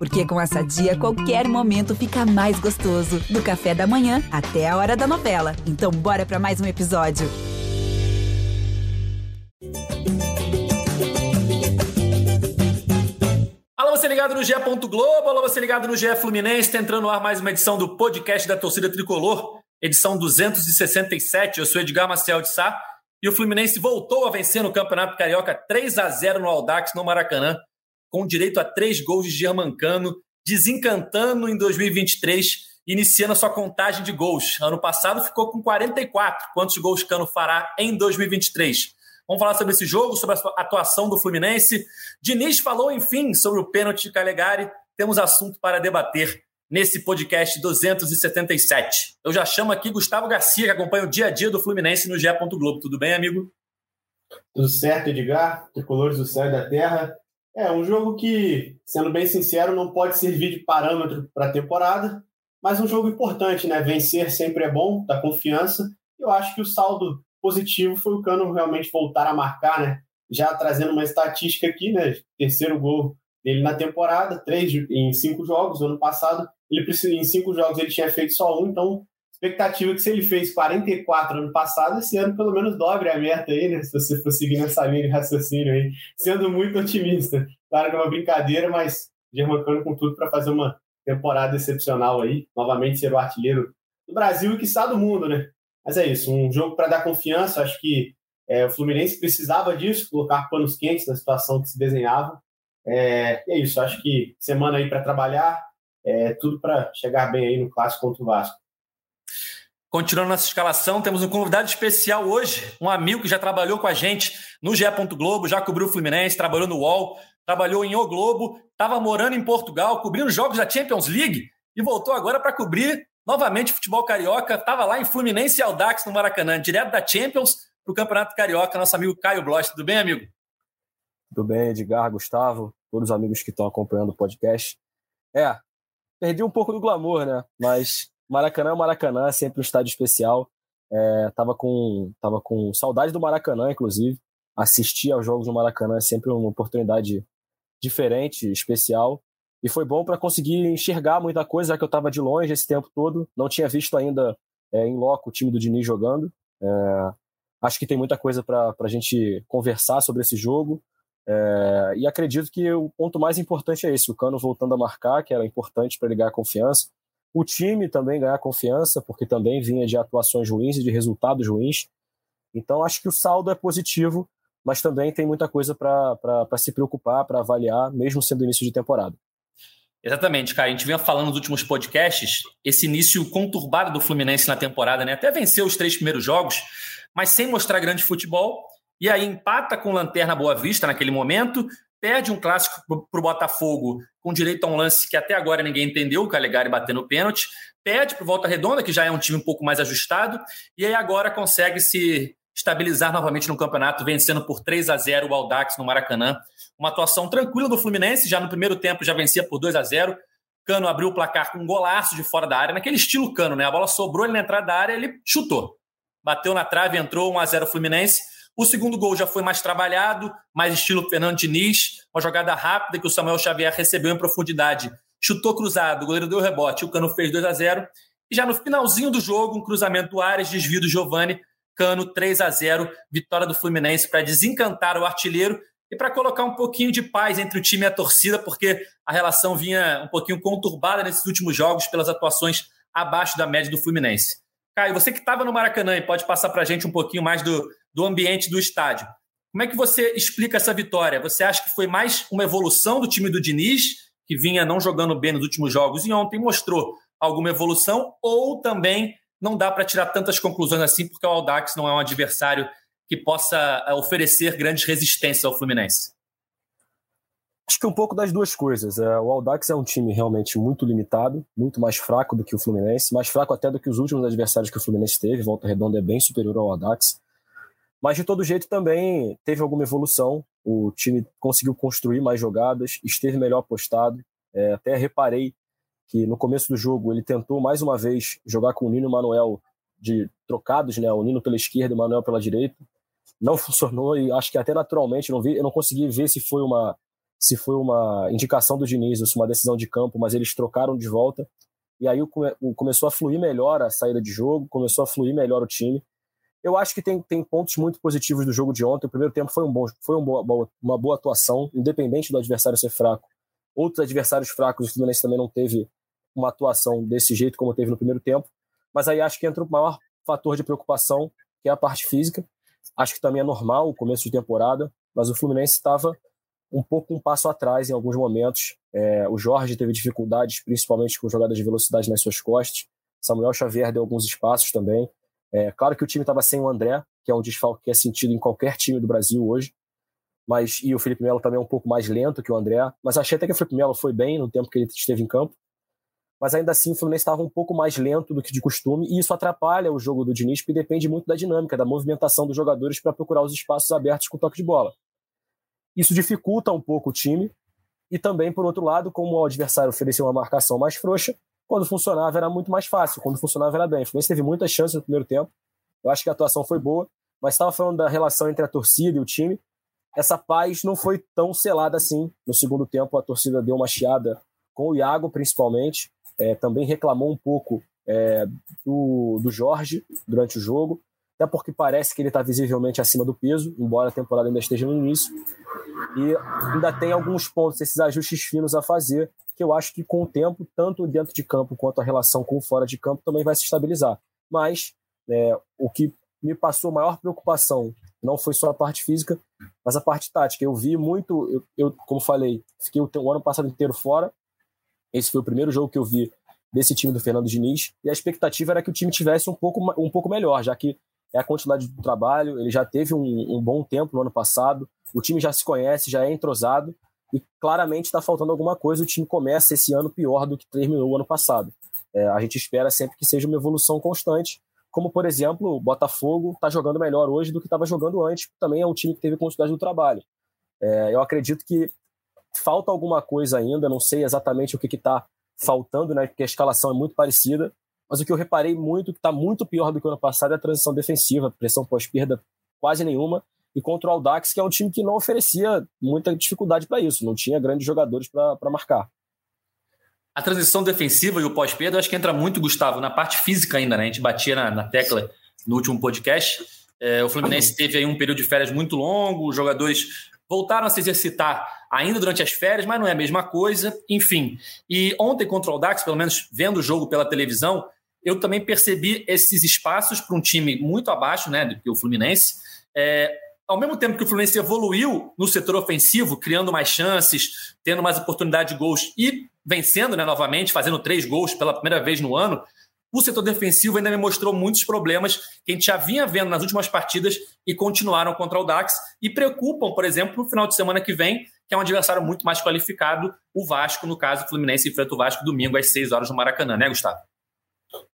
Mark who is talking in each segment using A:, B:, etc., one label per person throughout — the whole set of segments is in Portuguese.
A: Porque com essa dia, qualquer momento fica mais gostoso. Do café da manhã até a hora da novela. Então, bora para mais um episódio.
B: Alô, você ligado no GE. Globo, alô, você ligado no GE Fluminense, tá entrando no ar mais uma edição do podcast da torcida tricolor, edição 267. Eu sou Edgar Marcel de Sá e o Fluminense voltou a vencer no Campeonato Carioca 3 a 0 no Aldax, no Maracanã com direito a três gols de Germancano, desencantando em 2023, iniciando a sua contagem de gols. Ano passado ficou com 44. Quantos gols Cano fará em 2023? Vamos falar sobre esse jogo, sobre a atuação do Fluminense. Diniz falou, enfim, sobre o pênalti de Calegari. Temos assunto para debater nesse podcast 277. Eu já chamo aqui Gustavo Garcia, que acompanha o dia a dia do Fluminense no GE. Globo. Tudo bem, amigo?
C: Tudo certo, Edgar. Tricolores do céu e da terra. É um jogo que, sendo bem sincero, não pode servir de parâmetro para a temporada, mas um jogo importante, né? Vencer sempre é bom, dá confiança. Eu acho que o saldo positivo foi o Cano realmente voltar a marcar, né? Já trazendo uma estatística aqui, né? Terceiro gol dele na temporada, três em cinco jogos. Ano passado, ele em cinco jogos ele tinha feito só um, então expectativa que se ele fez 44 ano passado, esse ano pelo menos dobre a meta aí, né? Se você for seguir nessa linha de raciocínio aí, sendo muito otimista. Claro que é uma brincadeira, mas Germancano com tudo para fazer uma temporada excepcional aí, novamente ser o artilheiro do Brasil e que está do mundo, né? Mas é isso, um jogo para dar confiança, acho que é, o Fluminense precisava disso, colocar panos quentes na situação que se desenhava. É, é isso, acho que semana aí para trabalhar, é, tudo para chegar bem aí no clássico contra o Vasco.
B: Continuando nossa escalação, temos um convidado especial hoje, um amigo que já trabalhou com a gente no GE. Globo, já cobriu o Fluminense, trabalhou no UOL, trabalhou em O Globo, estava morando em Portugal, cobrindo jogos da Champions League e voltou agora para cobrir novamente futebol carioca. Estava lá em Fluminense e Aldax, no Maracanã, direto da Champions para o Campeonato Carioca, nosso amigo Caio Bloch. Tudo bem, amigo?
D: Tudo bem, Edgar, Gustavo, todos os amigos que estão acompanhando o podcast. É, perdi um pouco do glamour, né? Mas Maracanã é Maracanã, é sempre um estádio especial. É, tava, com, tava com saudade do Maracanã, inclusive. Assistir aos jogos do Maracanã é sempre uma oportunidade diferente, especial. E foi bom para conseguir enxergar muita coisa, já que eu estava de longe esse tempo todo. Não tinha visto ainda é, em loco o time do Diniz jogando. É, acho que tem muita coisa para a gente conversar sobre esse jogo. É, e acredito que o ponto mais importante é esse: o Cano voltando a marcar, que era importante para ligar a confiança o time também ganhar confiança, porque também vinha de atuações ruins e de resultados ruins. Então, acho que o saldo é positivo, mas também tem muita coisa para se preocupar, para avaliar, mesmo sendo início de temporada.
B: Exatamente, cara. A gente vinha falando nos últimos podcasts, esse início conturbado do Fluminense na temporada, né? Até venceu os três primeiros jogos, mas sem mostrar grande futebol. E aí empata com Lanterna Boa Vista naquele momento, perde um clássico para o Botafogo com direito a um lance que até agora ninguém entendeu, o Calegari batendo o pênalti, perde para o Volta Redonda, que já é um time um pouco mais ajustado, e aí agora consegue se estabilizar novamente no campeonato, vencendo por 3 a 0 o Aldax no Maracanã. Uma atuação tranquila do Fluminense, já no primeiro tempo já vencia por 2 a 0 Cano abriu o placar com um golaço de fora da área, naquele estilo Cano, né? A bola sobrou ele na entrada da área, ele chutou. Bateu na trave, entrou 1 a 0 Fluminense. O segundo gol já foi mais trabalhado, mais estilo Fernando Diniz, uma jogada rápida que o Samuel Xavier recebeu em profundidade. Chutou cruzado, o goleiro deu rebote, o Cano fez 2 a 0 E já no finalzinho do jogo, um cruzamento do Ares, desvio do Giovani, Cano 3 a 0 vitória do Fluminense para desencantar o artilheiro e para colocar um pouquinho de paz entre o time e a torcida, porque a relação vinha um pouquinho conturbada nesses últimos jogos pelas atuações abaixo da média do Fluminense. Caio, você que estava no Maracanã e pode passar para a gente um pouquinho mais do, do ambiente do estádio. Como é que você explica essa vitória? Você acha que foi mais uma evolução do time do Diniz, que vinha não jogando bem nos últimos jogos e ontem mostrou alguma evolução, ou também não dá para tirar tantas conclusões assim, porque o Aldax não é um adversário que possa eh, oferecer grandes resistências ao Fluminense?
D: Acho que um pouco das duas coisas. É, o Aldax é um time realmente muito limitado, muito mais fraco do que o Fluminense, mais fraco até do que os últimos adversários que o Fluminense teve. Volta Redonda é bem superior ao Aldax. Mas de todo jeito também teve alguma evolução. O time conseguiu construir mais jogadas, esteve melhor postado. É, até reparei que no começo do jogo ele tentou mais uma vez jogar com o Nino e o Manuel de trocados, né? O Nino pela esquerda e o Manuel pela direita. Não funcionou e acho que até naturalmente não vi, eu não consegui ver se foi uma se foi uma indicação do Diniz ou se uma decisão de campo, mas eles trocaram de volta. E aí começou a fluir melhor a saída de jogo, começou a fluir melhor o time. Eu acho que tem, tem pontos muito positivos do jogo de ontem. O primeiro tempo foi, um bom, foi um boa, uma boa atuação, independente do adversário ser fraco. Outros adversários fracos, o Fluminense também não teve uma atuação desse jeito como teve no primeiro tempo. Mas aí acho que entra o maior fator de preocupação, que é a parte física. Acho que também é normal o começo de temporada, mas o Fluminense estava um pouco um passo atrás em alguns momentos. É, o Jorge teve dificuldades, principalmente com jogadas de velocidade nas suas costas. Samuel Xavier deu alguns espaços também. É, claro que o time estava sem o André, que é um desfalque que é sentido em qualquer time do Brasil hoje. Mas, e o Felipe Melo também é um pouco mais lento que o André. Mas achei até que o Felipe Melo foi bem no tempo que ele esteve em campo. Mas ainda assim o Fluminense estava um pouco mais lento do que de costume, e isso atrapalha o jogo do Diniz, porque depende muito da dinâmica, da movimentação dos jogadores para procurar os espaços abertos com toque de bola. Isso dificulta um pouco o time, e também, por outro lado, como o adversário ofereceu uma marcação mais frouxa, quando funcionava era muito mais fácil, quando funcionava era bem. O Fluminense teve muitas chances no primeiro tempo. Eu acho que a atuação foi boa, mas estava falando da relação entre a torcida e o time. Essa paz não foi tão selada assim. No segundo tempo, a torcida deu uma chiada com o Iago, principalmente. É, também reclamou um pouco é, do, do Jorge durante o jogo, até porque parece que ele está visivelmente acima do peso, embora a temporada ainda esteja no início. E ainda tem alguns pontos, esses ajustes finos a fazer, que eu acho que com o tempo, tanto dentro de campo quanto a relação com fora de campo também vai se estabilizar. Mas é, o que me passou maior preocupação não foi só a parte física, mas a parte tática. Eu vi muito, eu, eu como falei, fiquei o, o ano passado inteiro fora. Esse foi o primeiro jogo que eu vi desse time do Fernando Diniz, e a expectativa era que o time tivesse um pouco, um pouco melhor, já que é a quantidade do trabalho, ele já teve um, um bom tempo no ano passado, o time já se conhece, já é entrosado, e claramente está faltando alguma coisa. O time começa esse ano pior do que terminou o ano passado. É, a gente espera sempre que seja uma evolução constante, como por exemplo, o Botafogo está jogando melhor hoje do que estava jogando antes, também é um time que teve continuidade do trabalho. É, eu acredito que falta alguma coisa ainda, não sei exatamente o que está faltando, né, porque a escalação é muito parecida, mas o que eu reparei muito, que está muito pior do que o ano passado, é a transição defensiva, pressão pós-perda quase nenhuma, e contra o Aldax, que é um time que não oferecia muita dificuldade para isso, não tinha grandes jogadores para marcar.
B: A transição defensiva e o pós-perda, acho que entra muito, Gustavo, na parte física ainda, né? A gente batia na, na tecla no último podcast. É, o Fluminense teve aí um período de férias muito longo, os jogadores voltaram a se exercitar ainda durante as férias, mas não é a mesma coisa, enfim. E ontem contra o Aldax, pelo menos vendo o jogo pela televisão, eu também percebi esses espaços para um time muito abaixo né, do que o Fluminense. É, ao mesmo tempo que o Fluminense evoluiu no setor ofensivo, criando mais chances, tendo mais oportunidade de gols e vencendo né, novamente, fazendo três gols pela primeira vez no ano, o setor defensivo ainda me mostrou muitos problemas que a gente já vinha vendo nas últimas partidas e continuaram contra o Dax e preocupam, por exemplo, no final de semana que vem, que é um adversário muito mais qualificado, o Vasco, no caso, o Fluminense enfrenta o Vasco domingo às 6 horas no Maracanã, né, Gustavo?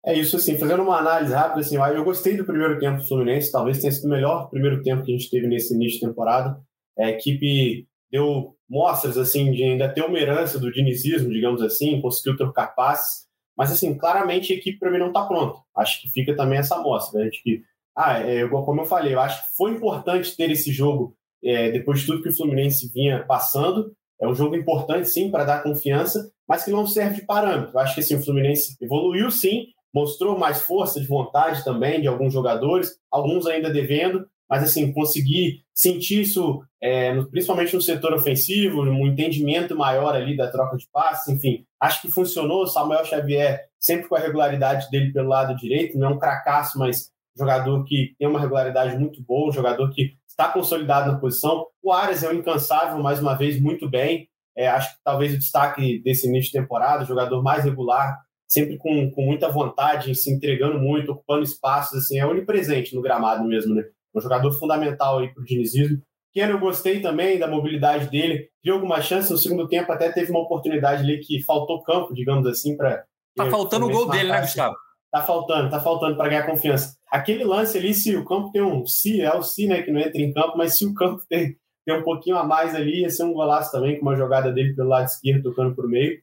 C: É isso, assim, fazendo uma análise rápida, assim, eu gostei do primeiro tempo do Fluminense, talvez tenha sido o melhor primeiro tempo que a gente teve nesse início de temporada. A equipe deu mostras, assim, de ainda ter uma herança do dinizismo, digamos assim, conseguiu trocar passes, mas, assim, claramente a equipe para mim não está pronta. Acho que fica também essa amostra, né, que, ah, é, como eu falei, eu acho que foi importante ter esse jogo é, depois de tudo que o Fluminense vinha passando, é um jogo importante, sim, para dar confiança, mas que não serve de parâmetro. Eu acho que assim, o Fluminense evoluiu, sim, mostrou mais força de vontade também de alguns jogadores, alguns ainda devendo, mas assim, conseguir sentir isso, é, principalmente no setor ofensivo, um entendimento maior ali da troca de passes, enfim, acho que funcionou. Samuel Xavier, sempre com a regularidade dele pelo lado direito, não é um cracaço, mas jogador que tem uma regularidade muito boa, jogador que está consolidado na posição. O Arias é um incansável, mais uma vez, muito bem. É, acho que talvez o destaque desse início de temporada, jogador mais regular, sempre com, com muita vontade, se entregando muito, ocupando espaços, assim, é onipresente no gramado mesmo, né? Um jogador fundamental aí para o dinizismo. Keno eu gostei também da mobilidade dele, viu alguma chance no segundo tempo, até teve uma oportunidade ali que faltou campo, digamos assim, para.
B: Tá faltando o gol dele, né, Gustavo?
C: Tá faltando, tá faltando para ganhar confiança. Aquele lance ali, se o campo tem um. Se é o se, né, que não entra em campo, mas se o campo tem, tem um pouquinho a mais ali, ia ser um golaço também, com uma jogada dele pelo lado esquerdo, tocando por meio.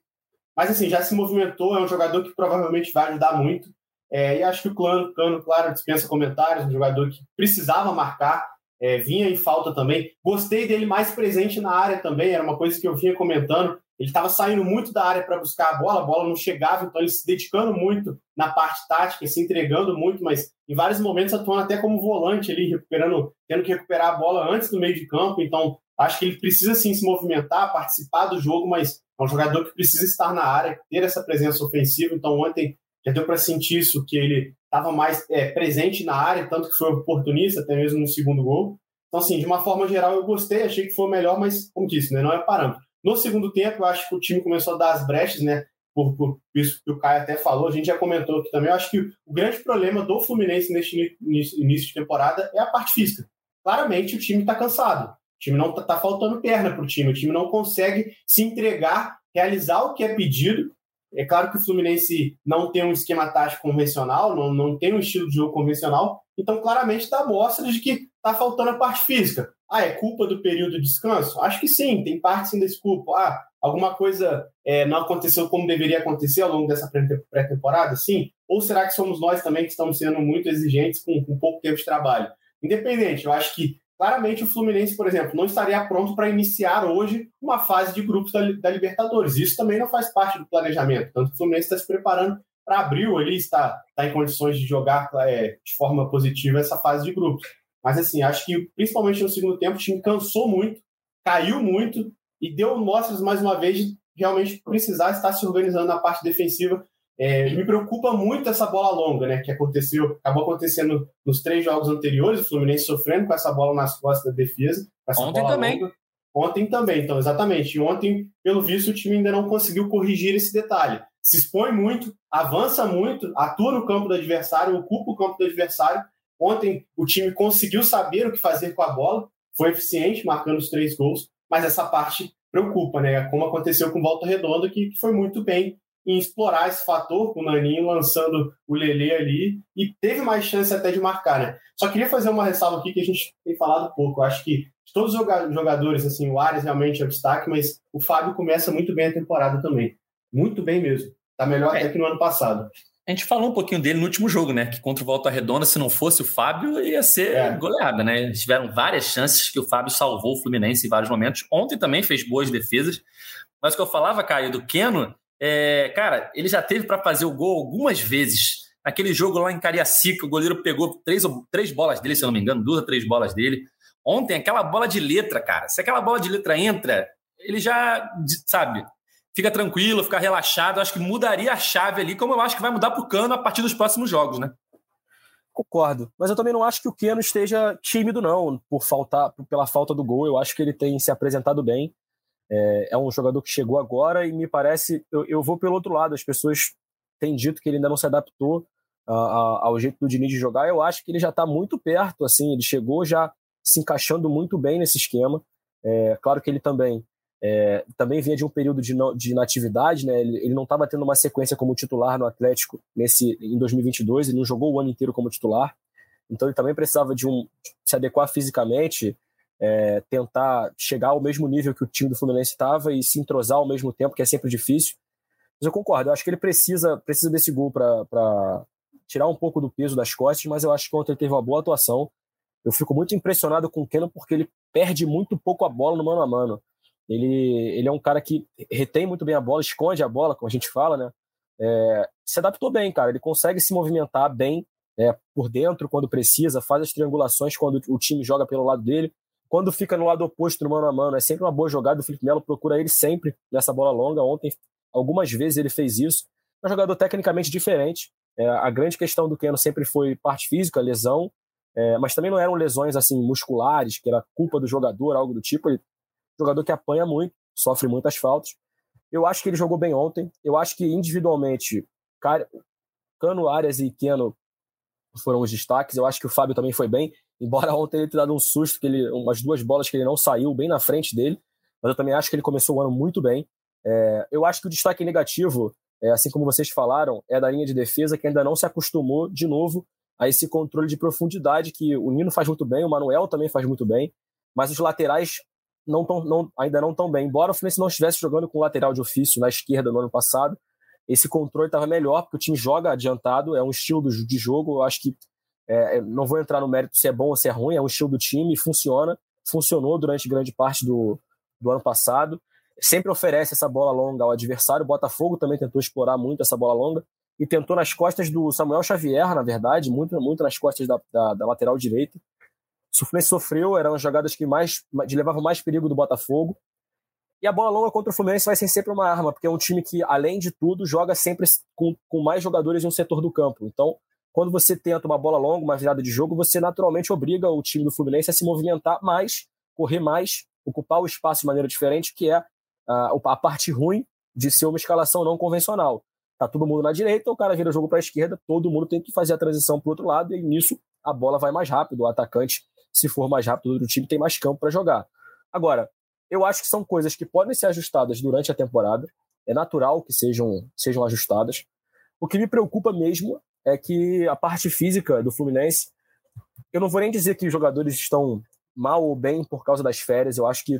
C: Mas assim, já se movimentou, é um jogador que provavelmente vai ajudar muito. É, e acho que o Cano, Cano, claro, dispensa comentários, um jogador que precisava marcar. é, vinha em falta também. Gostei dele mais presente na área também, era uma coisa que eu vinha comentando. Ele estava saindo muito da área para buscar a bola, a bola não chegava, então ele se dedicando muito na parte tática, se entregando muito, mas em vários momentos atuando até como volante ali, recuperando, tendo que recuperar a bola antes do meio de campo. Então, acho que ele precisa sim se movimentar, participar do jogo, mas é um jogador que precisa estar na área, ter essa presença ofensiva. Então, ontem já deu para sentir isso, que ele estava mais é, presente na área, tanto que foi oportunista, até mesmo no segundo gol. Então, assim, de uma forma geral, eu gostei, achei que foi melhor, mas, como disse, né, não é parâmetro. No segundo tempo, eu acho que o time começou a dar as brechas, né? Por, por isso que o Caio até falou, a gente já comentou aqui também. Eu acho que o grande problema do Fluminense neste início de temporada é a parte física. Claramente, o time está cansado. Time não está tá faltando perna para o time. O time não consegue se entregar, realizar o que é pedido. É claro que o Fluminense não tem um esquema tático convencional, não, não tem um estilo de jogo convencional, então claramente dá mostra de que está faltando a parte física. Ah, é culpa do período de descanso? Acho que sim, tem parte sim desse culpa. Ah, alguma coisa é, não aconteceu como deveria acontecer ao longo dessa pré-temporada? Sim. Ou será que somos nós também que estamos sendo muito exigentes com, com pouco tempo de trabalho? Independente, eu acho que claramente o Fluminense, por exemplo, não estaria pronto para iniciar hoje uma fase de grupos da, da, Libertadores. Isso também não faz parte do planejamento. Tanto que o Fluminense está se preparando para abril ali, está, está em condições de jogar é, de forma positiva essa fase de grupos. Mas, assim, acho que principalmente no segundo tempo o time cansou muito, caiu muito e deu mostras mais uma vez de realmente precisar estar se organizando na parte defensiva. É, me preocupa muito essa bola longa, né? Que aconteceu, acabou acontecendo nos três jogos anteriores, o Fluminense sofrendo com essa bola nas costas da defesa.
B: Ontem também. Longa.
C: Ontem também, então, exatamente. E ontem, pelo visto, o time ainda não conseguiu corrigir esse detalhe. Se expõe muito, avança muito, atua no campo do adversário, ocupa o campo do adversário, Ontem o time conseguiu saber o que fazer com a bola, foi eficiente, marcando os três gols, mas essa parte preocupa, né? Como aconteceu com Volta Redonda, que foi muito bem em explorar esse fator, com o Naninho lançando o Lele ali, e teve mais chance até de marcar, né? Só queria fazer uma ressalva aqui que a gente tem falado pouco. Eu acho que de todos os jogadores, assim, o Ares realmente é o destaque, mas o Fábio começa muito bem a temporada também. Muito bem mesmo. Tá melhor é. até que no ano passado.
B: A gente falou um pouquinho dele no último jogo, né? Que contra o Volta Redonda, se não fosse o Fábio, ia ser é. goleada, né? Eles tiveram várias chances que o Fábio salvou o Fluminense em vários momentos. Ontem também fez boas defesas. Mas o que eu falava, Caio, do Keno, é, cara, ele já teve para fazer o gol algumas vezes. Aquele jogo lá em Cariacica, o goleiro pegou três, três bolas dele, se eu não me engano, duas ou três bolas dele. Ontem, aquela bola de letra, cara. Se aquela bola de letra entra, ele já, sabe, fica tranquilo, fica relaxado. Acho que mudaria a chave ali, como eu acho que vai mudar para o Cano a partir dos próximos jogos, né?
D: Concordo, mas eu também não acho que o Keno esteja tímido, não, por faltar, pela falta do gol. Eu acho que ele tem se apresentado bem. É, é um jogador que chegou agora e me parece. Eu, eu, vou pelo outro lado. As pessoas têm dito que ele ainda não se adaptou a, a, ao jeito do Diniz de jogar. Eu acho que ele já está muito perto. Assim, ele chegou já se encaixando muito bem nesse esquema. É, claro que ele também é, também vinha de um período de, de inatividade, né? ele, ele não estava tendo uma sequência como titular no Atlético nesse em 2022, ele não jogou o ano inteiro como titular, então ele também precisava de um se adequar fisicamente, é, tentar chegar ao mesmo nível que o time do Fluminense estava e se entrosar ao mesmo tempo, que é sempre difícil. Mas eu concordo, eu acho que ele precisa, precisa desse gol para tirar um pouco do peso das costas, mas eu acho que ontem ele teve uma boa atuação. Eu fico muito impressionado com o Keno porque ele perde muito pouco a bola no mano a mano. Ele, ele é um cara que retém muito bem a bola, esconde a bola, como a gente fala, né? É, se adaptou bem, cara. Ele consegue se movimentar bem é, por dentro quando precisa, faz as triangulações quando o time joga pelo lado dele. Quando fica no lado oposto, no mano a mano, é sempre uma boa jogada. O Felipe Melo procura ele sempre nessa bola longa. Ontem, algumas vezes, ele fez isso. É um jogador tecnicamente diferente. É, a grande questão do Keno sempre foi parte física, lesão, é, mas também não eram lesões assim musculares, que era culpa do jogador, algo do tipo. Ele jogador que apanha muito, sofre muitas faltas. Eu acho que ele jogou bem ontem. Eu acho que individualmente, Cano, Arias e Keno foram os destaques. Eu acho que o Fábio também foi bem, embora ontem ele tenha dado um susto, que ele, umas duas bolas que ele não saiu bem na frente dele. Mas eu também acho que ele começou o ano muito bem. É, eu acho que o destaque negativo, é, assim como vocês falaram, é da linha de defesa que ainda não se acostumou de novo a esse controle de profundidade que o Nino faz muito bem, o Manuel também faz muito bem, mas os laterais não tão, não, ainda não tão bem. Embora o Fluminense não estivesse jogando com lateral de ofício na esquerda no ano passado, esse controle estava melhor, porque o time joga adiantado, é um estilo de jogo. Eu acho que É, é, não vou entrar no mérito se é bom ou se é ruim, é um estilo do time, funciona, funcionou durante grande parte do, do ano passado. Sempre oferece essa bola longa ao adversário. O Botafogo também tentou explorar muito essa bola longa e tentou nas costas do Samuel Xavier, na verdade, muito, muito nas costas da, da, da lateral direita. O Fluminense sofreu, eram as jogadas que mais levavam mais perigo do Botafogo. E a bola longa contra o Fluminense vai ser sempre uma arma, porque é um time que, além de tudo, joga sempre com, com mais jogadores em um setor do campo. Então, quando você tenta uma bola longa, uma virada de jogo, você naturalmente obriga o time do Fluminense a se movimentar mais, correr mais, ocupar o espaço de maneira diferente, que é a, a parte ruim de ser uma escalação não convencional. Tá todo mundo na direita, o cara vira o jogo para a esquerda, todo mundo tem que fazer a transição para o outro lado, e nisso a bola vai mais rápido, o atacante, se for mais rápido do time, tem mais campo para jogar. Agora, eu acho que são coisas que podem ser ajustadas durante a temporada. É natural que sejam, sejam ajustadas. O que me preocupa mesmo é que a parte física do Fluminense, eu não vou nem dizer que os jogadores estão mal ou bem por causa das férias. Eu acho que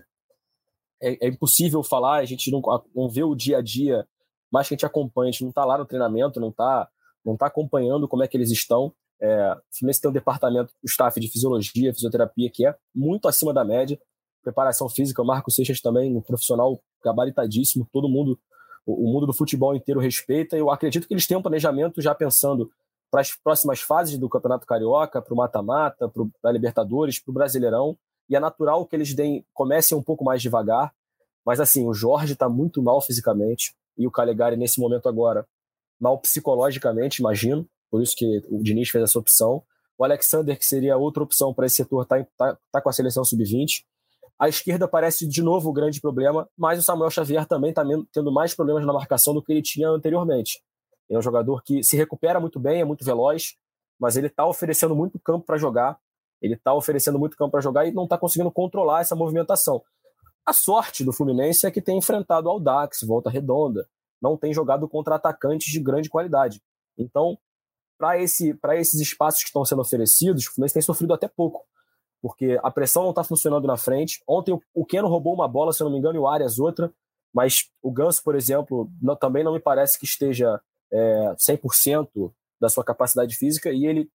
D: é, é impossível falar, a gente não, não vê o dia a dia, mas que a gente acompanha, a gente não está lá no treinamento, não está não tá acompanhando como é que eles estão. É, o Fluminense tem um departamento, o staff de fisiologia, fisioterapia, que é muito acima da média preparação física, o Marco Seixas também, um profissional gabaritadíssimo, todo mundo, o, mundo do futebol inteiro respeita. Eu acredito que eles têm um planejamento já pensando para as próximas fases do Campeonato Carioca, para o mata-mata, para a Libertadores, para o Brasileirão. E é natural que eles deem, comecem um pouco mais devagar. Mas assim, o Jorge está muito mal fisicamente e o Calegari, nesse momento agora, mal psicologicamente, imagino. Por isso que o Diniz fez essa opção. O Alexander, que seria outra opção para esse setor, está tá, tá com a seleção sub-20. A esquerda parece de novo o grande problema, mas o Samuel Xavier também está tendo mais problemas na marcação do que ele tinha anteriormente. É um jogador que se recupera muito bem, é muito veloz, mas ele está oferecendo muito campo para jogar. Ele está oferecendo muito campo para jogar e não está conseguindo controlar essa movimentação. A sorte do Fluminense é que tem enfrentado o Dax, Volta Redonda, não tem jogado contra atacantes de grande qualidade. Então, para esse, esses espaços que estão sendo oferecidos, o Fluminense tem sofrido até pouco porque a pressão não está funcionando na frente. Ontem o Keno roubou uma bola, se eu não me engano, e o Arias outra, mas o Ganso, por exemplo, não, também não me parece que esteja é, 100% da sua capacidade física, e ele,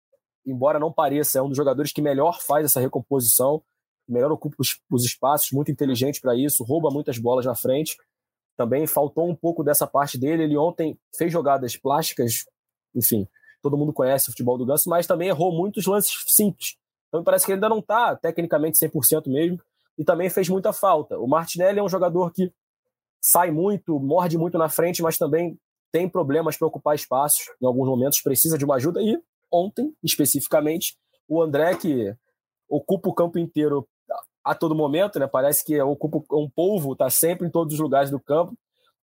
D: embora não pareça, é um dos jogadores que melhor faz essa recomposição, melhor ocupa os, os espaços, muito inteligente para isso, rouba muitas bolas na frente. Também faltou um pouco dessa parte dele. Ele ontem fez jogadas plásticas, enfim, todo mundo conhece o futebol do Ganso, mas também errou muitos lances simples então parece que ele ainda não está tecnicamente 100% mesmo e também fez muita falta. O Martinelli é um jogador que sai muito, morde muito na frente, mas também tem problemas para ocupar espaços em alguns momentos, precisa de uma ajuda. E ontem, especificamente, o André, que ocupa o campo inteiro a todo momento, né? parece que ocupa um polvo, está sempre em todos os lugares do campo,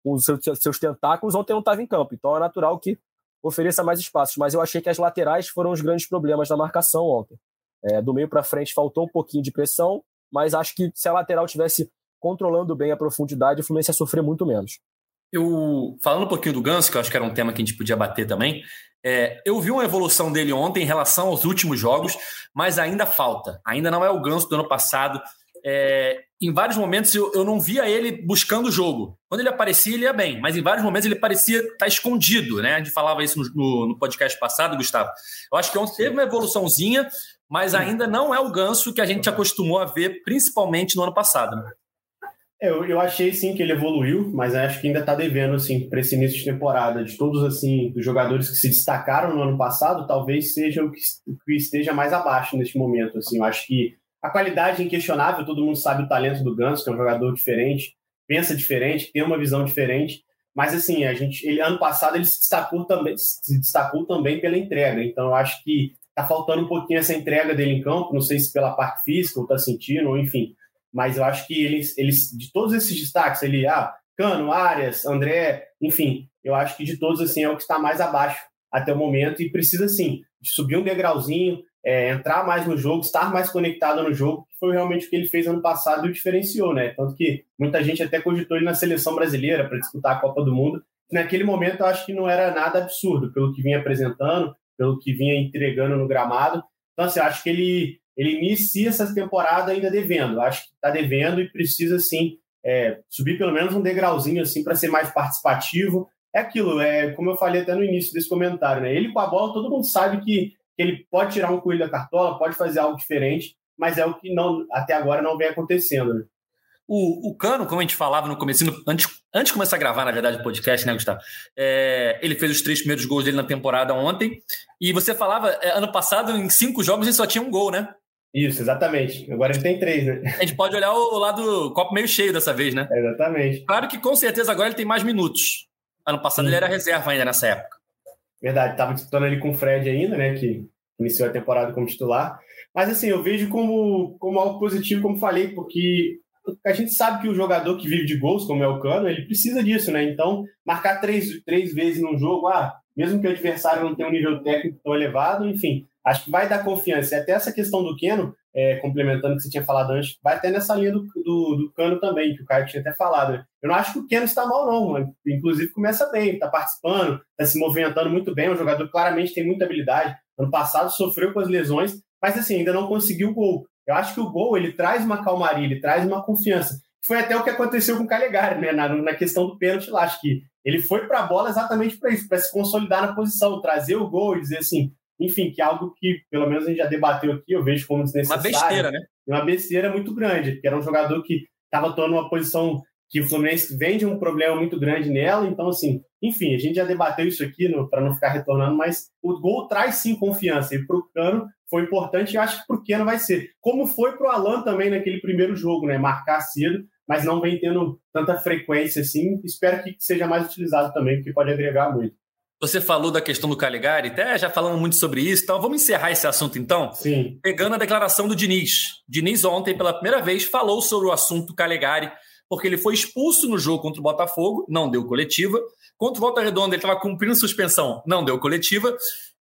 D: com os seus tentáculos, ontem não estava em campo. Então é natural que ofereça mais espaços. Mas eu achei que as laterais foram os grandes problemas da marcação ontem. É, do meio para frente faltou um pouquinho de pressão, mas acho que se a lateral tivesse controlando bem a profundidade, o Fluminense ia sofrer muito menos.
B: Eu, falando um pouquinho do Ganso, que eu acho que era um tema que a gente podia bater também, é, eu vi uma evolução dele ontem em relação aos últimos jogos, mas ainda falta. Ainda não é o Ganso do ano passado. É, em vários momentos eu, eu não via ele buscando o jogo. Quando ele aparecia, ele ia bem, mas em vários momentos ele parecia estar tá escondido, né? A gente falava isso no, no, no podcast passado, Gustavo. Eu acho que ontem teve uma evoluçãozinha, mas ainda não é o ganso que a gente acostumou a ver, principalmente no ano passado. Né?
C: É, eu, eu achei sim que ele evoluiu, mas acho que ainda está devendo assim para esse início de temporada. De todos assim os jogadores que se destacaram no ano passado, talvez seja o que, que esteja mais abaixo neste momento. Assim, eu acho que a qualidade é inquestionável, todo mundo sabe o talento do Ganso, que é um jogador diferente, pensa diferente, tem uma visão diferente. Mas assim, a gente, ele ano passado ele se destacou também, se destacou também pela entrega. Então eu acho que tá faltando um pouquinho essa entrega dele em campo, não sei se pela parte física ou tá sentindo, ou enfim. Mas eu acho que eles, eles de todos esses destaques, ele, ah, Cano, Arias, André, enfim, eu acho que de todos, assim, é o que está mais abaixo até o momento e precisa, sim, subir um degrauzinho, é, entrar mais no jogo, estar mais conectado no jogo, que foi realmente o que ele fez ano passado e o diferenciou, né? Tanto que muita gente até cogitou ele na seleção brasileira para disputar a Copa do Mundo. Naquele momento, eu acho que não era nada absurdo pelo que vinha apresentando, pelo que vinha entregando no gramado. Então, assim, acho que ele, ele inicia essa temporada ainda devendo. Acho que está devendo e precisa, sim, é, subir pelo menos um degrauzinho assim para ser mais participativo. É aquilo, é como eu falei até no início desse comentário, né? Ele com a bola, todo mundo sabe que que ele pode tirar um coelho da cartola, pode fazer algo diferente, mas é o que não até agora não vem acontecendo. Né?
B: O, o Cano, como a gente falava no começo, antes, antes de começar a gravar, na verdade, o podcast, né, Gustavo? É, ele fez os três primeiros gols dele na temporada ontem. E você falava, é, ano passado, em cinco jogos, ele só tinha um gol, né?
C: Isso, exatamente. Agora ele tem três, né?
B: A gente pode olhar o lado do copo meio cheio dessa vez, né?
C: É, exatamente.
B: Claro que com certeza agora ele tem mais minutos. Ano passado Sim. ele era reserva ainda nessa época.
C: Verdade, tava disputando ali com o Fred ainda, né? Que iniciou a temporada como titular. Mas assim, eu vejo como, como algo positivo, como falei, porque a gente sabe que o jogador que vive de gols, como é o Cano, ele precisa disso, né? Então, marcar três, três vezes num jogo, ah, mesmo que o adversário não tenha um nível técnico tão elevado, enfim, acho que vai dar confiança. E até essa questão do Keno, é, complementando o que você tinha falado antes, vai até nessa linha do, do, do, Cano também, que o Caio tinha até falado. Né? Eu não acho que o Keno está mal, não, mano. Inclusive começa bem, está participando, está se movimentando muito bem, é um jogador claramente tem muita habilidade. Ano passado sofreu com as lesões, mas assim, ainda não conseguiu o gol. Eu acho que o gol ele traz uma calmaria, ele traz uma confiança. Foi até o que aconteceu com o Calegari, né? Na, na questão do pênalti lá. Acho que ele foi para a bola exatamente para isso, para se consolidar na posição, trazer o gol e dizer assim, enfim, que é algo que pelo menos a gente já debateu aqui, eu vejo como desnecessário.
B: Uma besteira, né?
C: Uma besteira muito grande, porque era um jogador que estava atuando numa posição que o Fluminense vende um problema muito grande nela, então assim, enfim, a gente já debateu isso aqui para não ficar retornando, mas o gol traz sim confiança e para o Cano foi importante e acho que para o Keno vai ser. Como foi para o Alan também naquele primeiro jogo, né? Marcar cedo, mas não vem tendo tanta frequência assim. Espero que seja mais utilizado também, porque pode agregar muito.
B: Você falou da questão do Caligari, até já falamos muito sobre isso, então vamos encerrar esse assunto então?
C: Sim.
B: Pegando a declaração do Diniz. Diniz ontem, pela primeira vez, falou sobre o assunto Caligari, porque ele foi expulso no jogo contra o Botafogo, não deu coletiva. Contra o Volta Redonda, ele estava cumprindo suspensão, não deu coletiva.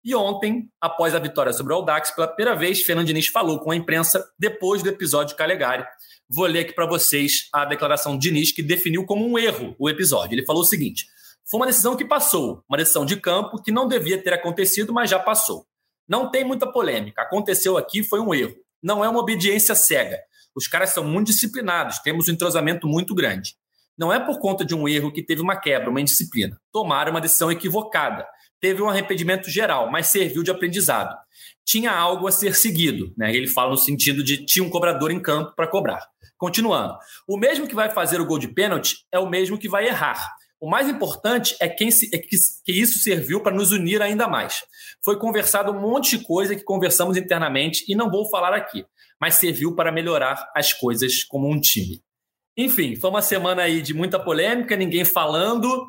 B: E ontem, após a vitória sobre o Audax, pela primeira vez, Fernando Diniz falou com a imprensa depois do episódio Calegari. Vou ler aqui para vocês a declaração de Diniz, que definiu como um erro o episódio. Ele falou o seguinte: foi uma decisão que passou, uma decisão de campo que não devia ter acontecido, mas já passou. Não tem muita polêmica. Aconteceu aqui, foi um erro. Não é uma obediência cega. Os caras são muito disciplinados, temos um entrosamento muito grande. Não é por conta de um erro que teve uma quebra, uma indisciplina. Tomaram uma decisão equivocada teve um arrependimento geral, mas serviu de aprendizado. Tinha algo a ser seguido, né? Ele fala no sentido de tinha um cobrador em campo para cobrar. Continuando, o mesmo que vai fazer o gol de pênalti é o mesmo que vai errar. O mais importante é, quem se, é que, que isso serviu para nos unir ainda mais. Foi conversado um monte de coisa que conversamos internamente e não vou falar aqui, mas serviu para melhorar as coisas como um time. Enfim, foi uma semana aí de muita polêmica, ninguém falando,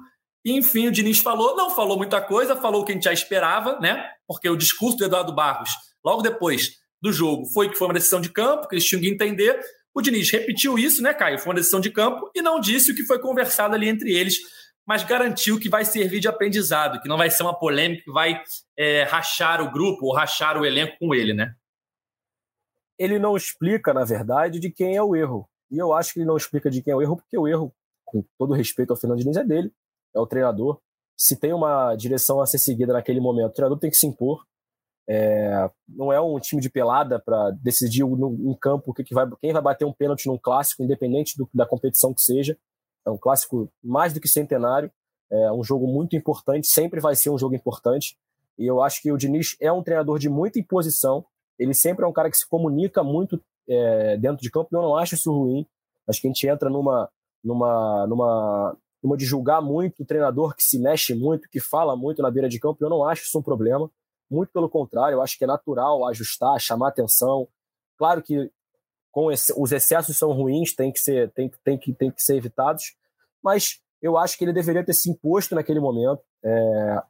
B: enfim, o Diniz falou, não falou muita coisa, falou o que a gente já esperava, né? Porque o discurso do Eduardo Barros, logo depois do jogo, foi que foi uma decisão de campo, que eles tinham que entender. O Diniz repetiu isso, né, Caio? Foi uma decisão de campo e não disse o que foi conversado ali entre eles, mas garantiu que vai servir de aprendizado, que não vai ser uma polêmica que vai é, rachar o grupo ou rachar o elenco com ele, né?
D: Ele não explica, na verdade, de quem é o erro. E eu acho que ele não explica de quem é o erro, porque o erro, com todo respeito ao Fernando Diniz, é dele é o treinador. Se tem uma direção a ser seguida naquele momento, o treinador tem que se impor. É, não é um time de pelada para decidir em campo que, que vai, quem vai bater um pênalti num clássico, independente do, da competição que seja. É um clássico mais do que centenário, é um jogo muito importante, sempre vai ser um jogo importante. E eu acho que o Diniz é um treinador de muita imposição. Ele sempre é um cara que se comunica muito é, dentro de campo, e eu não acho isso ruim. Acho que a gente entra numa, numa, numa, uma de julgar muito o treinador que se mexe muito, que fala muito na beira de campo, eu não acho isso um problema. Muito pelo contrário, eu acho que é natural ajustar, chamar atenção. Claro que com esse, os excessos são ruins, tem que ser, tem, tem, que, tem que ser evitados, mas eu acho que ele deveria ter se imposto naquele momento. É,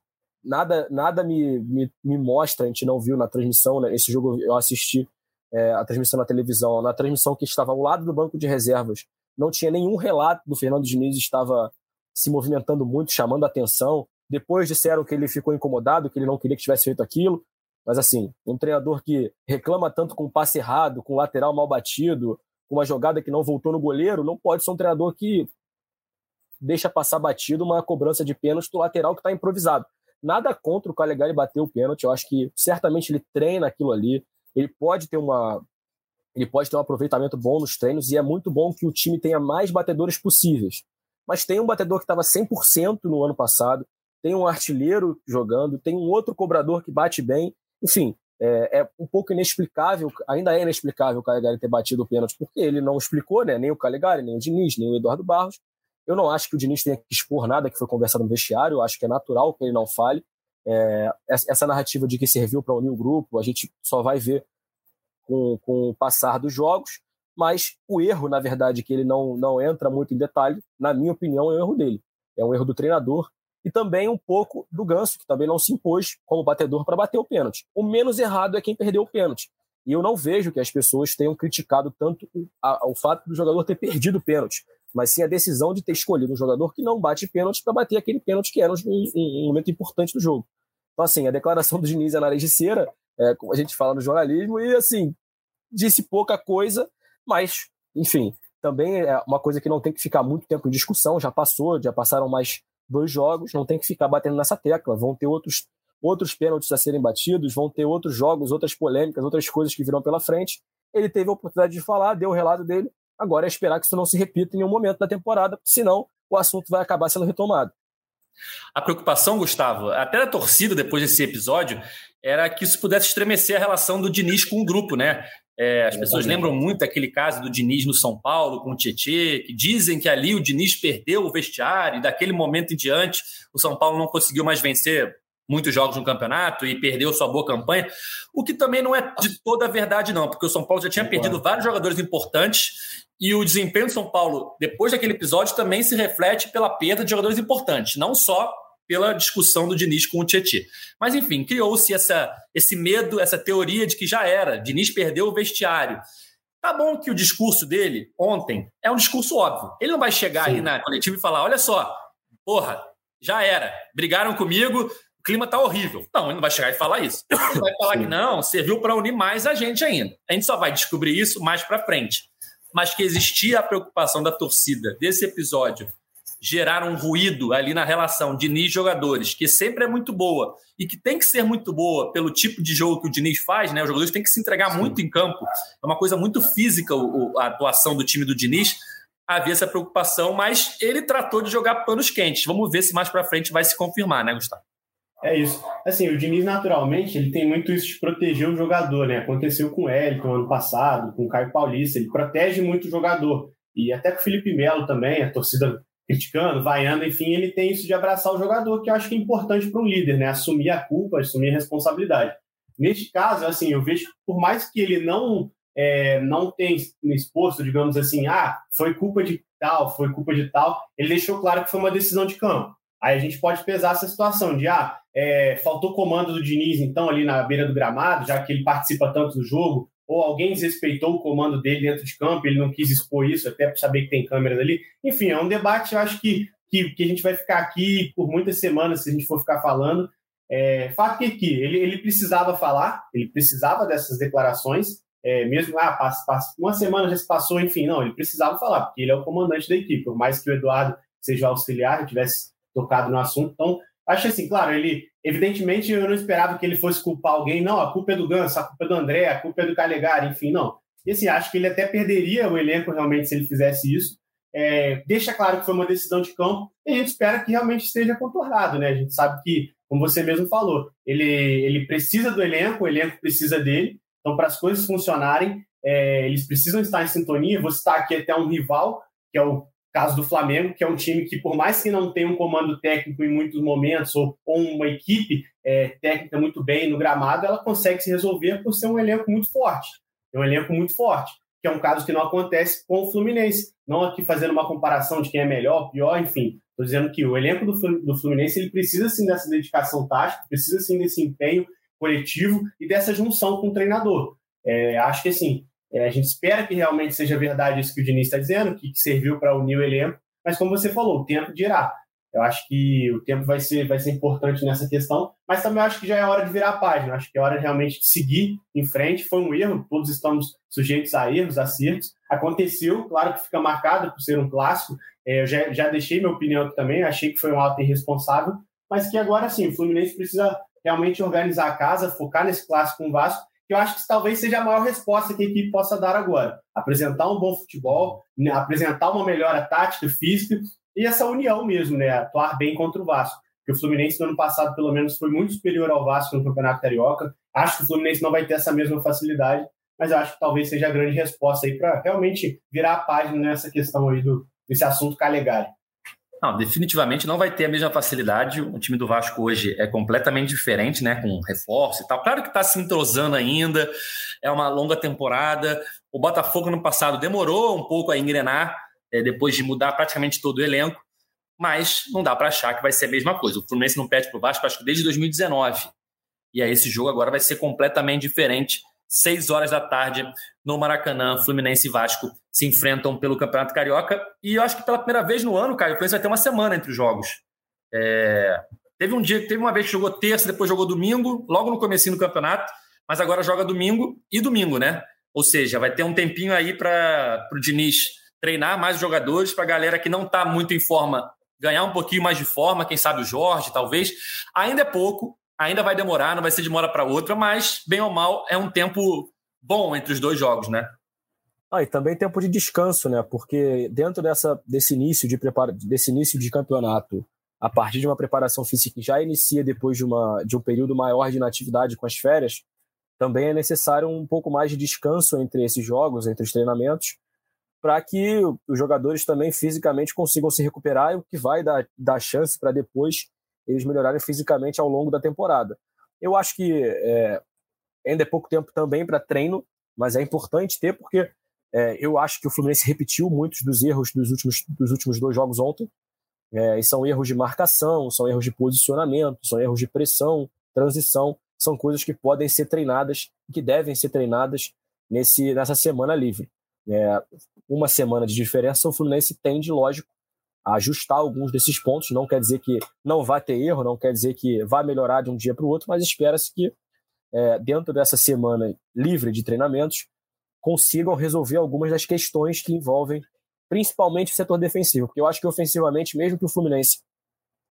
D: nada nada me, me, me, mostra, a gente não viu na transmissão, né, esse jogo eu assisti é, a transmissão na televisão, na transmissão que estava ao lado do banco de reservas, não tinha nenhum relato do Fernando Diniz estava se movimentando muito, chamando atenção. Depois disseram que ele ficou incomodado, que ele não queria que tivesse feito aquilo. Mas assim, um treinador que reclama tanto com um passe errado, com um lateral mal batido, com uma jogada que não voltou no goleiro, não pode ser um treinador que deixa passar batido uma cobrança de pênalti do lateral que está improvisado. Nada contra o Calegari bater o pênalti, eu acho que certamente ele treina aquilo ali, ele pode ter uma ele pode ter um aproveitamento bom nos treinos e é muito bom que o time tenha mais batedores possíveis mas tem um batedor que estava 100% no ano passado, tem um artilheiro jogando, tem um outro cobrador que bate bem. Enfim, É, é, um pouco inexplicável, ainda é inexplicável o Calegari ter batido o pênalti, porque ele não explicou, né? Nem o Calegari, nem o Diniz, nem o Eduardo Barros. Eu não acho que o Diniz tenha que expor nada que foi conversado no vestiário, eu acho que é natural que ele não fale. É, essa narrativa de que serviu para unir o grupo, a gente só vai ver com, com o passar dos jogos, mas o erro, na verdade, que ele não, não entra muito em detalhe, na minha opinião, é um erro dele. É um erro do treinador e também um pouco do Ganso, que também não se impôs como batedor para bater o pênalti. O menos errado é quem perdeu o pênalti. E eu não vejo que as pessoas tenham criticado tanto o, o fato do jogador ter perdido o pênalti, mas sim a decisão de ter escolhido um jogador que não bate pênalti para bater aquele pênalti que era um, um, um, momento importante do jogo. Então, assim, a declaração do Diniz é de cera, é, como a gente fala no jornalismo, e, assim, disse pouca coisa, mas, enfim, também é uma coisa que não tem que ficar muito tempo em discussão, já passou, já passaram mais dois jogos, não tem que ficar batendo nessa tecla, vão ter outros, outros pênaltis a serem batidos, vão ter outros jogos, outras polêmicas, outras coisas que virão pela frente. Ele teve a oportunidade de falar, deu o relato dele, agora é esperar que isso não se repita em nenhum momento da temporada, senão o assunto vai acabar sendo retomado.
B: A preocupação, Gustavo, até da torcida depois desse episódio, era que isso pudesse estremecer a relação do Diniz com o grupo, né? É, as pessoas lembram muito aquele caso do Diniz no São Paulo com o Tietê, que dizem que ali o Diniz perdeu o vestiário e daquele momento em diante o São Paulo não conseguiu mais vencer muitos jogos no campeonato e perdeu sua boa campanha, o que também não é de toda a verdade não, porque o São Paulo já tinha perdido vários jogadores importantes e o desempenho do São Paulo depois daquele episódio também se reflete pela perda de jogadores importantes, não só pela discussão do Diniz com o Tietchan. Mas, enfim, criou-se esse medo, essa teoria de que já era, Diniz perdeu o vestiário. Tá bom que o discurso dele ontem é um discurso óbvio. Ele não vai chegar Sim. aí na coletiva e falar: olha só, porra, já era, brigaram comigo, o clima tá horrível. Não, ele não vai chegar e falar isso. Ele vai falar Sim. que não, serviu para unir mais a gente ainda. A gente só vai descobrir isso mais para frente. Mas que existia a preocupação da torcida desse episódio gerar um ruído ali na relação Diniz-jogadores, que sempre é muito boa e que tem que ser muito boa pelo tipo de jogo que o Diniz faz, né? Os jogadores têm que se entregar Sim. muito em campo. É uma coisa muito física a atuação do time do Diniz. Havia essa preocupação, mas ele tratou de jogar panos quentes. Vamos ver se mais para frente vai se confirmar, né, Gustavo?
C: É isso. Assim, o Diniz, naturalmente, ele tem muito isso de proteger o jogador, né? Aconteceu com o Elton ano passado, com o Caio Paulista. Ele protege muito o jogador. E até com o Felipe Melo também, a torcida criticando, vaiando, enfim, ele tem isso de abraçar o jogador, que eu acho que é importante para um líder, né? Assumir a culpa, assumir a responsabilidade. Neste caso, assim, eu vejo que por mais que ele não é, não tenha exposto, digamos assim, ah, foi culpa de tal, foi culpa de tal, ele deixou claro que foi uma decisão de campo. Aí a gente pode pesar essa situação de, ah, é, faltou comando do Diniz, então, ali na beira do gramado, já que ele participa tanto do jogo, ou alguém desrespeitou o comando dele dentro de campo, ele não quis expor isso, até para saber que tem câmeras ali. Enfim, é um debate, eu acho que, que, que, a gente vai ficar aqui por muitas semanas, se a gente for ficar falando. É, fato que aqui, ele, ele precisava falar, ele precisava dessas declarações, é, mesmo, ah, passa, passa, uma semana já se passou, enfim, não, ele precisava falar, porque ele é o comandante da equipe, por mais que o Eduardo seja o auxiliar, tivesse tocado no assunto, então Acho assim, claro, ele. Evidentemente, eu não esperava que ele fosse culpar alguém. Não, a culpa é do Ganso, a culpa é do André, a culpa é do Calegari, enfim, não. E assim, acho que ele até perderia o elenco realmente se ele fizesse isso. É, deixa claro que foi uma decisão de campo e a gente espera que realmente esteja contornado, né? A gente sabe que, como você mesmo falou, ele, ele precisa do elenco, o elenco precisa dele. Então, para as coisas funcionarem, é, eles precisam estar em sintonia. Vou citar aqui até um rival, que é o Caso do Flamengo, que é um time que, por mais que não tenha um comando técnico em muitos momentos, ou, ou uma equipe é, técnica muito bem no gramado, ela consegue se resolver por ser um elenco muito forte. É um elenco muito forte, que é um caso que não acontece com o Fluminense. Não aqui fazendo uma comparação de quem é melhor, pior, enfim. Estou dizendo que o elenco do Fluminense ele precisa sim dessa dedicação tática, precisa sim desse empenho coletivo e dessa junção com o treinador. É, acho que assim, é, a gente espera que realmente seja verdade isso que o Diniz está dizendo, que, serviu para unir o elenco, mas como você falou, o tempo dirá. Eu acho que o tempo vai ser, vai ser importante nessa questão, mas também acho que já é hora de virar a página. Acho que é hora realmente de seguir em frente. Foi um erro, todos estamos sujeitos a erros, acertos. Aconteceu, claro que fica marcado por ser um clássico. É, eu já, já deixei minha opinião aqui também, achei que foi um ato irresponsável, mas que agora sim, o Fluminense precisa realmente organizar a casa, focar nesse clássico com o Vasco que eu acho que talvez seja a maior resposta que a equipe possa dar agora. Apresentar um bom futebol, né, apresentar uma melhora tática, física e essa união mesmo, né? Atuar bem contra o Vasco. que o Fluminense no ano passado, pelo menos, foi muito superior ao Vasco no Campeonato Carioca. Acho que o Fluminense não vai ter essa mesma facilidade, mas eu acho que talvez seja a grande resposta aí para realmente virar a página nessa questão aí do, desse assunto Calegari.
B: Não, definitivamente não vai ter a mesma facilidade. O time do Vasco hoje é completamente diferente, né? Com reforço e tal. Claro que está se entrosando ainda, é uma longa temporada. O Botafogo no passado demorou um pouco a engrenar, é, depois de mudar praticamente todo o elenco, mas não dá para achar que vai ser a mesma coisa. O Fluminense não pede para o Vasco, acho que desde 2019. E aí esse jogo agora vai ser completamente diferente. Seis horas da tarde no Maracanã, Fluminense e Vasco se enfrentam pelo Campeonato Carioca. E eu acho que pela primeira vez no ano, Caio, o Fluminense vai ter uma semana entre os jogos. É... Teve um dia, teve uma vez que jogou terça, depois jogou domingo, logo no começo do campeonato, mas agora joga domingo e domingo, né? Ou seja, vai ter um tempinho aí para o Diniz treinar mais jogadores, para a galera que não está muito em forma ganhar um pouquinho mais de forma, quem sabe o Jorge, talvez. Ainda é pouco, ainda vai demorar, não vai ser de uma hora para outra, mas, bem ou mal, é um tempo bom entre os dois jogos, né?
D: Ah, e também tempo de descanso, né? Porque dentro dessa, desse início de prepara, desse início de campeonato, a partir de uma preparação física que já inicia depois de, uma, de um período maior de inatividade com as férias, também é necessário um pouco mais de descanso entre esses jogos, entre os treinamentos, para que os jogadores também fisicamente consigam se recuperar, o que vai dar, dar chance para depois eles melhorarem fisicamente ao longo da temporada. Eu acho que é, ainda é pouco tempo também para treino, mas é importante ter, porque é, eu acho que o Fluminense repetiu muitos dos erros dos últimos, dos últimos dois jogos ontem. É, e são erros de marcação, são erros de posicionamento, são erros de pressão, transição, são coisas que podem ser treinadas, que devem ser treinadas nesse, nessa semana livre. É, uma semana de diferença, o Fluminense tende, lógico, ajustar alguns desses pontos. Não quer dizer que não vai ter erro, não quer dizer que vai melhorar de um dia para o outro, mas espera-se que, é, dentro dessa semana livre de treinamentos, consigam resolver algumas das questões que envolvem principalmente o setor defensivo. Porque eu acho que ofensivamente, mesmo que o Fluminense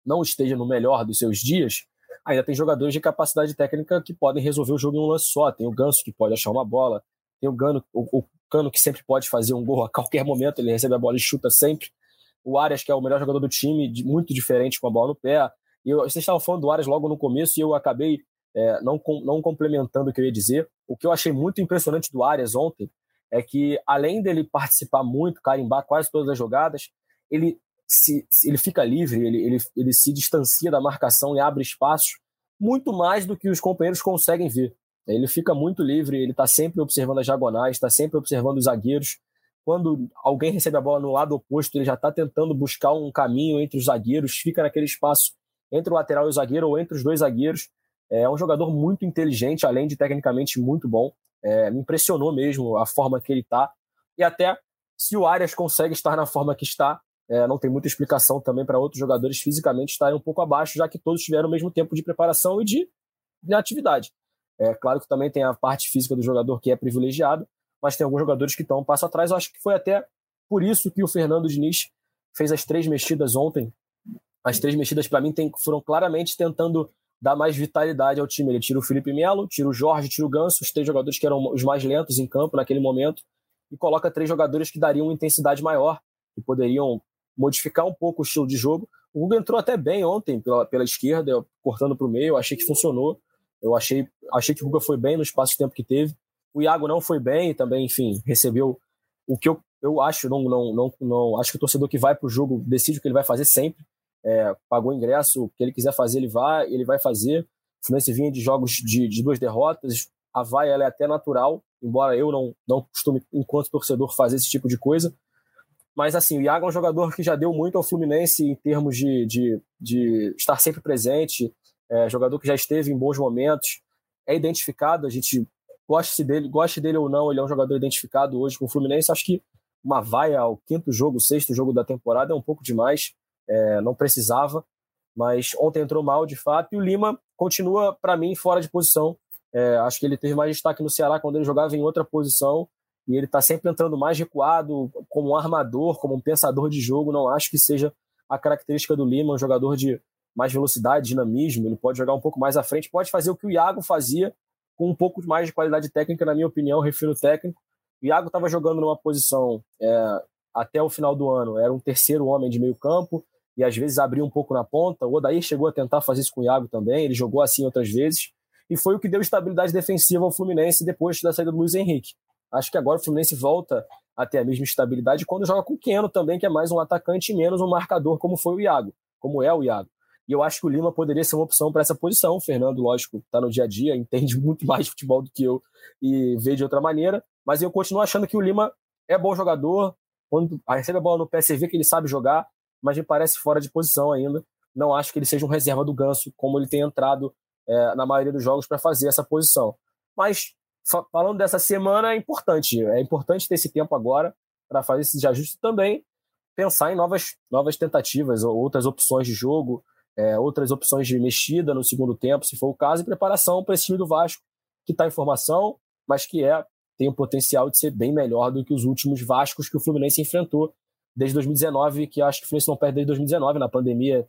D: não esteja no melhor dos seus dias, ainda tem jogadores de capacidade técnica que podem resolver o jogo em um lance só. Tem o Ganso que pode achar uma bola, tem o, Gano, o, o Cano que sempre pode fazer um gol a qualquer momento, ele recebe a bola e chuta sempre. O Arias, que é o melhor jogador do time, muito diferente com a bola no pé. Eu, vocês estavam falando do Arias logo no começo e eu acabei é, não, não complementando o que eu ia dizer. O que eu achei muito impressionante do Arias ontem é que, além dele participar muito, carimbar quase todas as jogadas, ele, se, ele fica livre, ele, ele, ele se distancia da marcação e abre espaços muito mais do que os companheiros conseguem ver. Ele fica muito livre, ele está sempre observando as diagonais, está sempre observando os zagueiros. Quando alguém recebe a bola no lado oposto, ele já está tentando buscar um caminho entre os zagueiros, fica naquele espaço entre o lateral e o zagueiro ou entre os dois zagueiros. É um jogador muito inteligente, além de tecnicamente muito bom. É, me impressionou mesmo a forma que ele está. E até se o Arias consegue estar na forma que está, é, não tem muita explicação também para outros jogadores fisicamente estarem um pouco abaixo, já que todos tiveram o mesmo tempo de preparação e de, de atividade. É claro que também tem a parte física do jogador que é privilegiado, mas tem alguns jogadores que estão um passo atrás. Eu acho que foi até por isso que o Fernando Diniz fez as três mexidas ontem. As três mexidas, para mim, tem, foram claramente tentando dar mais vitalidade ao time. Ele tira o Felipe Melo, tira o Jorge, tira o Ganso, os três jogadores que eram os mais lentos em campo naquele momento, e coloca três jogadores que dariam uma intensidade maior, que poderiam modificar um pouco o estilo de jogo. O Hugo entrou até bem ontem pela, pela esquerda, cortando para o meio, achei que funcionou. Eu achei, achei que o Guga foi bem no espaço de tempo que teve. O Iago não foi bem também, enfim, recebeu o que eu, eu acho, não, não, não, não acho que o torcedor que vai para o jogo decide o que ele vai fazer sempre é, pagou ingresso, o que ele quiser fazer, ele vai, ele vai fazer. O Fluminense vinha de jogos de, de duas derrotas, a vai ela é até natural, embora eu não, não costume, enquanto torcedor, fazer esse tipo de coisa. Mas assim, o Iago é um jogador que já deu muito ao Fluminense em termos de, de, de estar sempre presente, é, jogador que já esteve em bons momentos, é identificado, a gente goste dele, goste dele ou não, ele é um jogador identificado hoje com o Fluminense. Acho que uma vaia ao quinto jogo, sexto jogo da temporada é um pouco demais é, não precisava, mas ontem entrou mal de fato. E o Lima continua, para mim, fora de posição. É, acho que ele teve mais destaque no Ceará quando ele jogava em outra posição e ele está sempre entrando mais recuado, como um armador, como um pensador de jogo. Não acho que seja a característica do Lima, um jogador de mais velocidade, dinamismo. Ele pode jogar um pouco mais à frente, pode fazer o que o Iago fazia, com um pouco mais de qualidade técnica, na minha opinião, refiro técnico. O Iago estava jogando numa posição é, até o final do ano, era um terceiro homem de meio campo, e às vezes abrir um pouco na ponta. O Odair chegou a tentar fazer isso com o Iago também, ele jogou assim outras vezes, e foi o que deu estabilidade defensiva ao Fluminense depois da saída do Luiz Henrique. Acho que agora o Fluminense volta a ter a mesma estabilidade quando joga com o Keno também, que é mais um atacante e menos um marcador, como foi o Iago, como é o Iago. E eu acho que o Lima poderia ser uma opção para essa posição. O Fernando, lógico, está no dia a dia, entende muito mais de futebol do que eu e vê de outra maneira. Mas eu continuo achando que o Lima é bom jogador. Quando recebe a bola no vê que ele sabe jogar, mas me parece fora de posição ainda. Não acho que ele seja um reserva do Ganso, como ele tem entrado é, na maioria dos jogos para fazer essa posição. Mas falando dessa semana, é importante. É importante ter esse tempo agora para fazer esse ajuste também, pensar em novas, novas tentativas, outras opções de jogo, é, outras opções de mexida no segundo tempo, se for o caso, e preparação para esse time do Vasco, que está em formação, mas que é tem o potencial de ser bem melhor do que os últimos Vascos que o Fluminense enfrentou desde 2019, que acho que o Fluminense não perde desde 2019, na pandemia,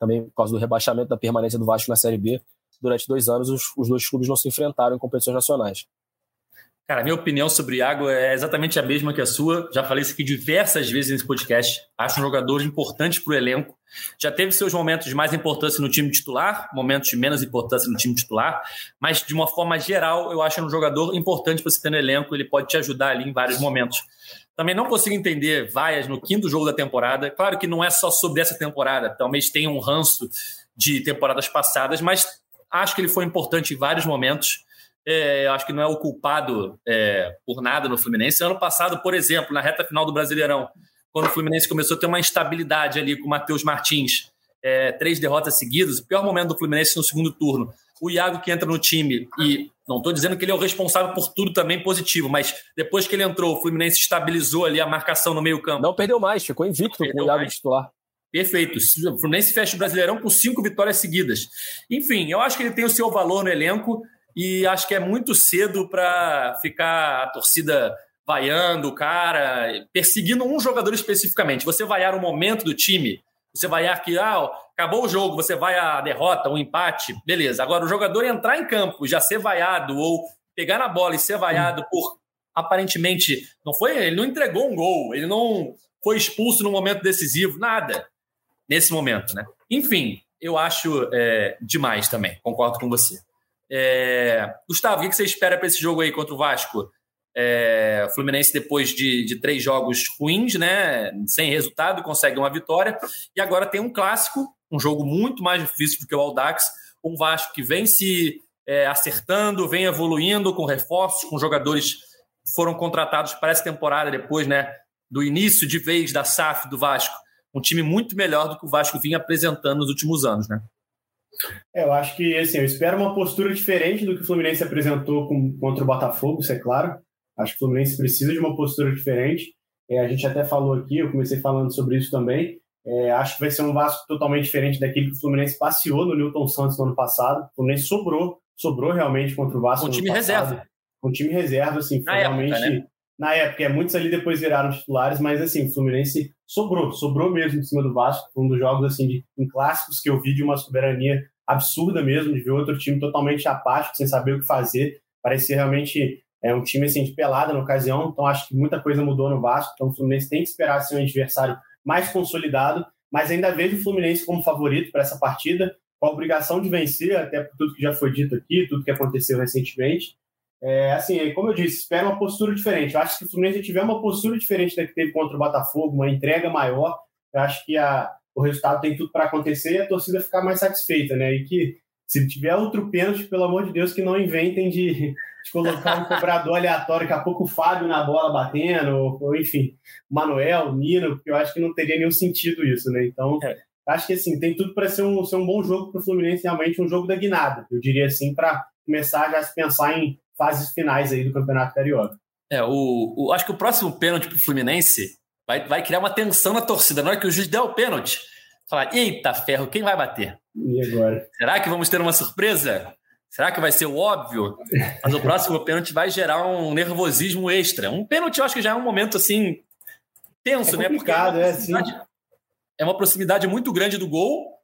D: também por causa do rebaixamento da permanência do Vasco na Série B. Durante dois anos, os, os dois clubes não se enfrentaram em competições nacionais.
B: Cara, minha opinião sobre Iago é exatamente a mesma que a sua. Já falei isso aqui diversas vezes nesse podcast. Acho um jogador importante para o elenco. Já teve seus momentos de mais importância no time titular, momentos de menos importância no time titular, mas de uma forma geral, eu acho um jogador importante para você ter no elenco. Ele pode te ajudar ali em vários momentos. Também não consigo entender vaias no quinto jogo da temporada. Claro que não é só sobre essa temporada, talvez tenha um ranço de temporadas passadas, mas acho que ele foi importante em vários momentos. É, acho que não é o culpado é, por nada no Fluminense. Ano passado, por exemplo, na reta final do Brasileirão, quando o Fluminense começou a ter uma instabilidade ali com o Matheus Martins, é, três derrotas seguidas, o pior momento do Fluminense no segundo turno. O Iago que entra no time, e não estou dizendo que ele é o responsável por tudo também positivo, mas depois que ele entrou, o Fluminense estabilizou ali a marcação no meio-campo.
D: Não perdeu mais, ficou invicto com o Iago mais. titular.
B: Perfeito. O Fluminense fecha o Brasileirão com cinco vitórias seguidas. Enfim, eu acho que ele tem o seu valor no elenco e acho que é muito cedo para ficar a torcida vaiando o cara, perseguindo um jogador especificamente. Você vaiar o momento do time, você vaiar que ah, acabou o jogo, você vai a derrota, um empate, beleza. Agora, o jogador entrar em campo, já ser vaiado ou pegar na bola e ser vaiado por aparentemente não foi, ele não entregou um gol, ele não foi expulso no momento decisivo, nada nesse momento, né? Enfim, eu acho é, demais também, concordo com você. É... Gustavo, o que você espera para esse jogo aí contra o Vasco? É... O Fluminense, depois de, de, três jogos ruins, né, sem resultado, consegue uma vitória. E agora tem um clássico, um jogo muito mais difícil do que o Aldax. Um Vasco que vem se é, acertando, vem evoluindo com reforços, com jogadores que foram contratados para essa temporada depois né, do início de vez da SAF do Vasco. Um time muito melhor do que o Vasco vinha apresentando nos últimos anos, né?
C: É, eu acho que assim, eu espero uma postura diferente do que o Fluminense apresentou com, contra o Botafogo, isso é claro. Acho que o Fluminense precisa de uma postura diferente. É, a gente até falou aqui, eu comecei falando sobre isso também. É, acho que vai ser um Vasco totalmente diferente daquele que o Fluminense passeou no Newton Santos no ano passado. O Fluminense sobrou, sobrou realmente contra o Vasco.
B: Com time reserva.
C: Com time reserva, assim, foi realmente. Época, né? Na época, é, muitos ali depois viraram titulares, mas assim, o Fluminense sobrou, sobrou mesmo em cima do Vasco. Um dos jogos assim de, em clássicos que eu vi de uma soberania absurda mesmo, de ver outro time totalmente apático, sem saber o que fazer. Parecia realmente é, um time assim, de pelada na ocasião, então acho que muita coisa mudou no Vasco. Então o Fluminense tem que esperar ser um adversário mais consolidado, mas ainda vejo o Fluminense como favorito para essa partida, com a obrigação de vencer, até por tudo que já foi dito aqui, tudo que aconteceu recentemente. É, assim, como eu disse, espero uma postura diferente. Eu acho que se o Fluminense tiver uma postura diferente da que teve contra o Botafogo, uma entrega maior, eu acho que a, o resultado tem tudo para acontecer e a torcida ficar mais satisfeita, né? E que se tiver outro pênalti, pelo amor de Deus, que não inventem de, de colocar um cobrador aleatório, daqui a pouco o Fábio na bola batendo, ou, ou enfim, Manuel, Nino, porque eu acho que não teria nenhum sentido isso, né? Então, é. acho que assim, tem tudo para ser um, ser um bom jogo para o Fluminense, realmente um jogo da guinada, eu diria assim, para começar já a se pensar em fases finais aí do Campeonato Carioca.
B: É, o, o acho que o próximo pênalti para o Fluminense vai, vai criar uma tensão na torcida. Na hora que o juiz der o pênalti, falar: eita ferro, quem vai bater?
C: E agora?
B: Será que vamos ter uma surpresa? Será que vai ser o óbvio? Mas o próximo pênalti vai gerar um nervosismo extra. Um pênalti eu acho que já é um momento assim tenso,
C: é
B: né?
C: Porque é uma, é, sim.
B: é uma proximidade muito grande do gol,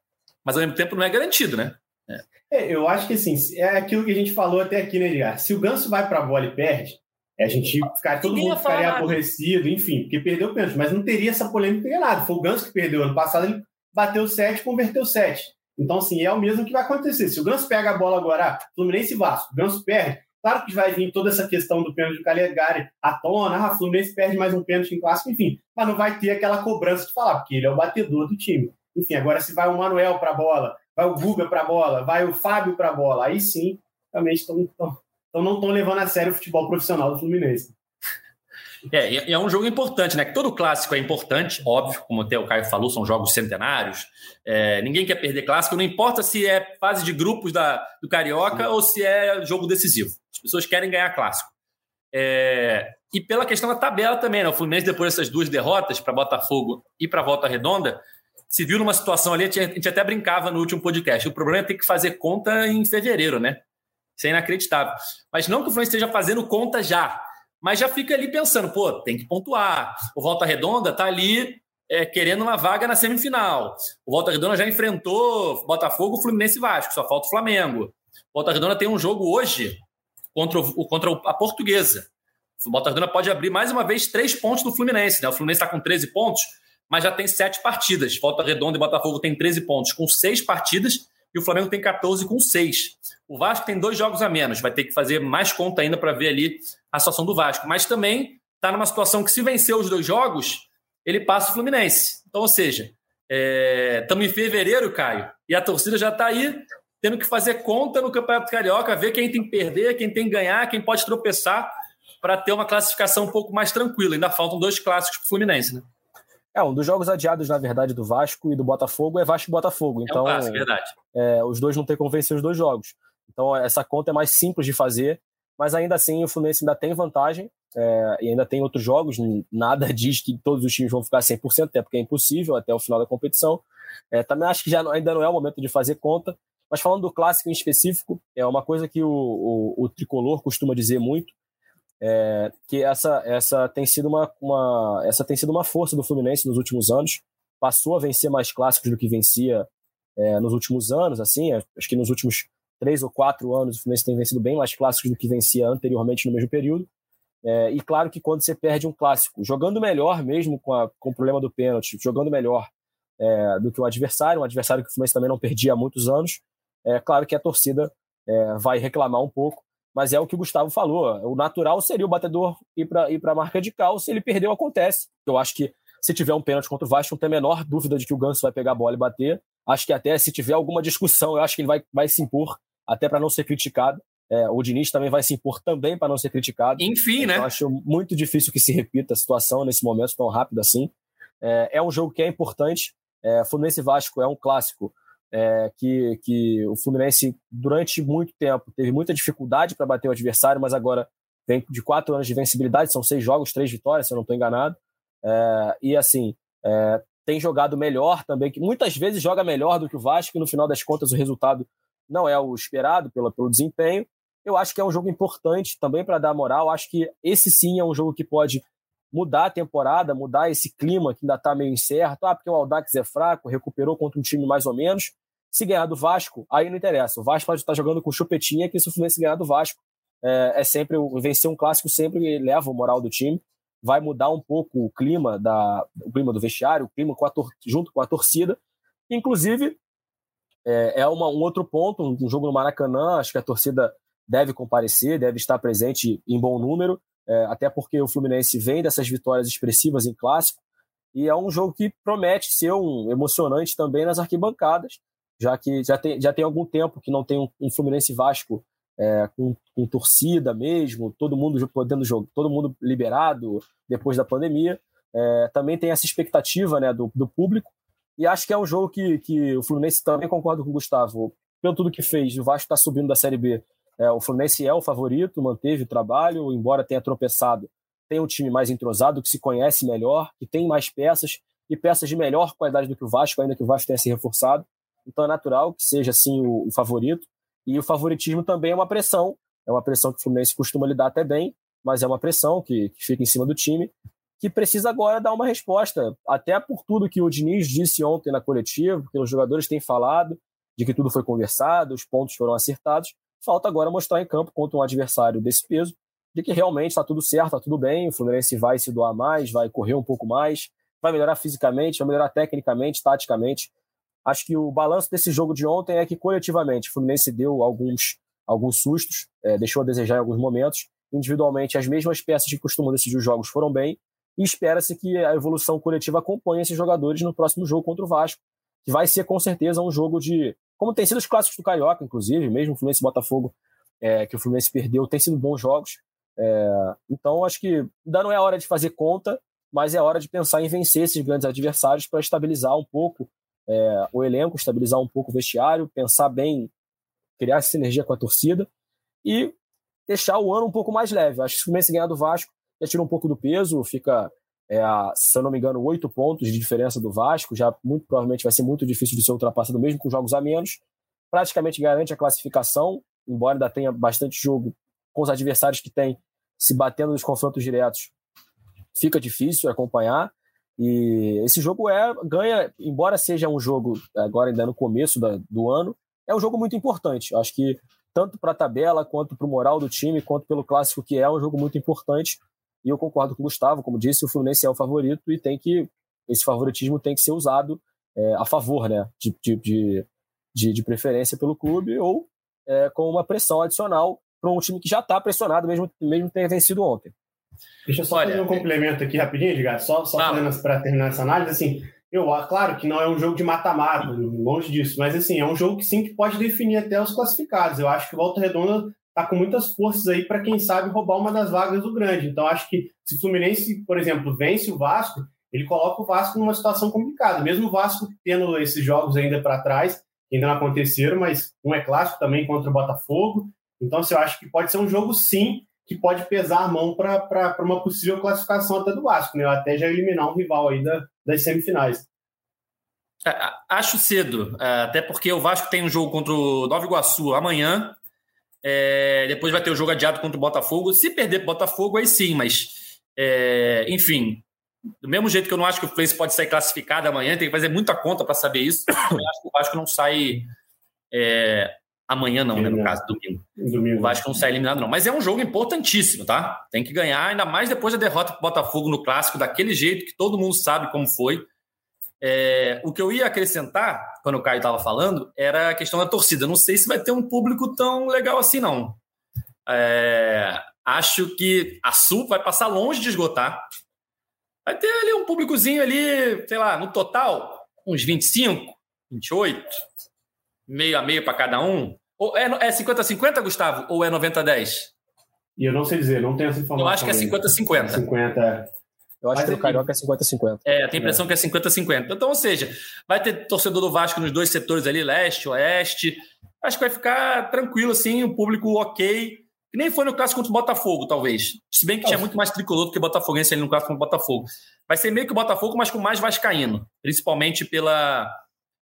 B: mas ao mesmo tempo não é garantido, né?
C: É. É, eu acho que assim, é aquilo que a gente falou até aqui, né, Edgar? Se o Ganso vai para a bola e perde, a gente ficar, todo mundo ficaria aborrecido, enfim, porque perdeu o pênalti, mas não teria essa polêmica nem nada. Foi o Ganso que perdeu ano passado, ele bateu sete, converteu sete. Então, assim, é o mesmo que vai acontecer. Se o Ganso pega a bola agora, ah, Fluminense e Vasco, o Ganso perde, claro que vai vir toda essa questão do pênalti do Calegari à tona, ah, Fluminense perde mais um pênalti em clássico, enfim, mas não vai ter aquela cobrança de falar, porque ele é o batedor do time. Enfim, agora se vai o Manuel para a bola, vai o Guga para a bola, vai o Fábio para a bola, aí sim, realmente estão, não estão levando a sério o futebol profissional do Fluminense.
B: É, é um jogo importante, né? Todo clássico é importante, óbvio, como até o Caio falou, são jogos centenários. É, ninguém quer perder clássico, não importa se é fase de grupos da, do Carioca Sim. ou se é jogo decisivo. As pessoas querem ganhar clássico. É, e pela questão da tabela também, né? O Fluminense, depois dessas duas derrotas para Botafogo e para Volta Redonda, se viu numa situação ali, a gente até brincava no último podcast. O problema é ter que fazer conta em fevereiro, né? Isso é inacreditável. Mas não que o Fluminense esteja fazendo conta já, mas já fica ali pensando, pô, tem que pontuar. O Volta Redonda tá ali é, querendo uma vaga na semifinal. O Volta Redonda já enfrentou Botafogo, Fluminense e Vasco, só falta o Flamengo. O Volta Redonda tem um jogo hoje contra, o, contra a Portuguesa. O Volta Redonda pode abrir mais uma vez três pontos do Fluminense. Né? O Fluminense está com 13 pontos, mas já tem sete partidas. Volta Redonda e Botafogo tem 13 pontos, com seis partidas e o Flamengo tem 14 com 6. O Vasco tem dois jogos a menos, vai ter que fazer mais conta ainda para ver ali a situação do Vasco. Mas também está numa situação que, se vencer os dois jogos, ele passa o Fluminense. Então, ou seja, estamos é, em fevereiro, Caio, e a torcida já está aí tendo que fazer conta no Campeonato Carioca, ver quem tem que perder, quem tem que ganhar, quem pode tropeçar, para ter uma classificação um pouco mais tranquila. Ainda faltam dois clássicos para o Fluminense, né?
D: É, um dos jogos adiados, na verdade, do Vasco e do Botafogo é Vasco e Botafogo. Então, é um então, clássico,
B: verdade.
D: É, os dois não têm como vencer os dois jogos. Então, essa conta é mais simples de fazer, mas ainda assim o Fluminense ainda tem vantagem é, e ainda tem outros jogos. Nada diz que todos os times vão ficar 100%, até porque é impossível até o final da competição. É, também acho que já não, ainda não é o momento de fazer conta. Mas falando do clássico em específico, é uma coisa que o, o, o tricolor costuma dizer muito, é, que essa, essa, tem sido uma, uma, essa tem sido uma força do Fluminense nos últimos anos. Passou a vencer mais clássicos do que vencia é, nos últimos anos, assim, é, acho que nos últimos três ou quatro anos o Fluminense tem vencido bem mais clássicos do que vencia anteriormente no mesmo período. É, e claro que quando você perde um clássico, jogando melhor mesmo com, a, com o problema do pênalti, jogando melhor é, do que o adversário, um adversário que o Fluminense também não perdia há muitos anos, é claro que a torcida é, vai reclamar um pouco, mas é o que o Gustavo falou. O natural seria o batedor ir para ir a marca de cal. Se ele perdeu, acontece. Eu acho que se tiver um pênalti contra o Vasco, não tem a menor dúvida de que o Ganso vai pegar a bola e bater. Acho que até se tiver alguma discussão, eu acho que ele vai, vai se impor, até para não ser criticado. É, o Diniz também vai se impor também para não ser criticado.
B: Enfim,
D: então,
B: né?
D: acho muito difícil que se repita a situação nesse momento tão rápido assim. É, é um jogo que é importante. É, Fluminense Vasco é um clássico é, que, que o Fluminense, durante muito tempo, teve muita dificuldade para bater o adversário, mas agora vem de quatro anos de vencibilidade, são seis jogos, três vitórias, se eu não estou enganado. É, e assim, é, tem jogado melhor também, que muitas vezes joga melhor do que o Vasco, e no final das contas o resultado não é o esperado pelo, pelo desempenho. Eu acho que é um jogo importante também para dar moral. Acho que esse sim é um jogo que pode mudar a temporada, mudar esse clima que ainda está meio incerto. Ah, porque o Aldax é fraco, recuperou contra um time mais ou menos. Se ganhar do Vasco, aí não interessa. O Vasco pode estar jogando com chupetinha, que se o Fluminense ganhar do Vasco, é, é sempre vencer um clássico sempre leva o moral do time. Vai mudar um pouco o clima da o clima do vestiário, o clima com a tor junto com a torcida. Inclusive é, é uma, um outro ponto, um jogo no Maracanã. Acho que a torcida deve comparecer, deve estar presente em bom número é, até porque o Fluminense vem dessas vitórias expressivas em clássico, e é um jogo que promete ser um emocionante também nas arquibancadas, já que já tem, já tem algum tempo que não tem um, um Fluminense Vasco é, com, com, torcida mesmo, todo mundo podendo jogar, todo mundo liberado depois da pandemia. É, também tem essa expectativa né, do, do público, e acho que é um jogo que, que o Fluminense também concordo com o Gustavo, pelo tudo que fez, o Vasco está subindo da Série B é, o Fluminense é o favorito, manteve o trabalho, embora tenha tropeçado, tem um time mais entrosado, que se conhece melhor, que tem mais peças, e peças de melhor qualidade do que o Vasco, ainda que o Vasco tenha se reforçado. Então é natural que seja assim o, o favorito. E o favoritismo também é uma pressão, é uma pressão que o Fluminense costuma lidar até bem, mas é uma pressão que, que fica em cima do time, que precisa agora dar uma resposta, até por tudo que o Diniz disse ontem na coletiva, porque os jogadores têm falado de que tudo foi conversado, os pontos foram acertados, Falta agora mostrar em campo contra um adversário desse peso de que realmente está tudo certo, está tudo bem, o Fluminense vai se doar mais, vai correr um pouco mais, vai melhorar fisicamente, vai melhorar tecnicamente, taticamente. Acho que o balanço desse jogo de ontem é que, coletivamente, o Fluminense deu alguns, alguns sustos, é, deixou a desejar em alguns momentos. Individualmente, as mesmas peças que costumam decidir os jogos foram bem. E espera-se que a evolução coletiva acompanhe esses jogadores no próximo jogo contra o Vasco, que vai ser, com certeza, um jogo de. Como tem sido os clássicos do Carioca, inclusive, mesmo o Fluminense Botafogo, é, que o Fluminense perdeu, tem sido bons jogos. É, então, acho que ainda não é hora de fazer conta, mas é hora de pensar em vencer esses grandes adversários para estabilizar um pouco é, o elenco, estabilizar um pouco o vestiário, pensar bem, criar sinergia com a torcida e deixar o ano um pouco mais leve. Acho que se o Fluminense ganhar do Vasco já tira um pouco do peso, fica, é, se eu não me engano, oito pontos de diferença do Vasco, já muito provavelmente vai ser muito difícil de ser ultrapassado mesmo com jogos a menos. Praticamente garante a classificação, embora ainda tenha bastante jogo com os adversários que tem se batendo nos confrontos diretos, fica difícil acompanhar. E esse jogo é ganha, embora seja um jogo agora ainda no começo da, do ano, é um jogo muito importante. Acho que tanto para a tabela quanto para o moral do time, quanto pelo clássico que é, é um jogo muito importante. E eu concordo com o Gustavo, como disse, o Fluminense é o favorito e tem que esse favoritismo tem que ser usado é, a favor, né, de, de, de, de, preferência pelo clube ou é, com uma pressão adicional para um time que já está pressionado, mesmo, mesmo ter vencido ontem.
C: Deixa eu só Olha, fazer um complemento aqui rapidinho, Edgar, só, só para terminar essa análise, assim, eu, ah, claro que não é um jogo de mata-mata, longe disso, mas assim, é um jogo que sim que pode definir até os classificados. Eu acho que o Volta Redonda está com muitas forças aí para quem sabe roubar uma das vagas do grande. Então acho que se o Fluminense, por exemplo, vence o Vasco, ele coloca o Vasco numa situação complicada. Mesmo o Vasco tendo esses jogos ainda para trás, que ainda não aconteceram, mas um é clássico também contra o Botafogo. Então, assim, eu acho que pode ser um jogo, sim, que pode pesar a mão para uma possível classificação até do Vasco, né? Até já eliminar um rival aí da, das semifinais.
B: É, acho cedo, é, até porque o Vasco tem um jogo contra o Nova Iguaçu amanhã. É, depois vai ter o jogo adiado contra o Botafogo. Se perder para o Botafogo, aí sim, mas é, enfim, do mesmo jeito que eu não acho que o Fluminense pode sair classificado amanhã, tem que fazer muita conta para saber isso. Eu acho que o Vasco não sai é, Amanhã não, né? No caso, domingo. domingo. O Vasco não sai eliminado, não. Mas é um jogo importantíssimo, tá? Tem que ganhar, ainda mais depois da derrota para o Botafogo no clássico, daquele jeito que todo mundo sabe como foi. É, o que eu ia acrescentar, quando o Caio estava falando, era a questão da torcida. Não sei se vai ter um público tão legal assim, não. É, acho que a Sul vai passar longe de esgotar. Vai ter ali um públicozinho ali, sei lá, no total, uns 25, 28, meio a meio para cada um? Ou é 50-50, é Gustavo? Ou é 90-10?
C: E eu não sei dizer, não tenho essa informação.
B: Eu acho que é 50-50.
C: 50.
D: Eu acho Mas que no Carioca é 50-50.
B: É, tenho a impressão é. que é 50-50. Então, ou seja, vai ter torcedor do Vasco nos dois setores ali, leste, oeste. Acho que vai ficar tranquilo, assim, o público ok. Que nem foi no clássico contra o Botafogo, talvez. Se bem que tinha muito mais tricolor do que botafoguense ali no clássico contra o Botafogo. Vai ser meio que o Botafogo, mas com mais vascaíno. Principalmente pela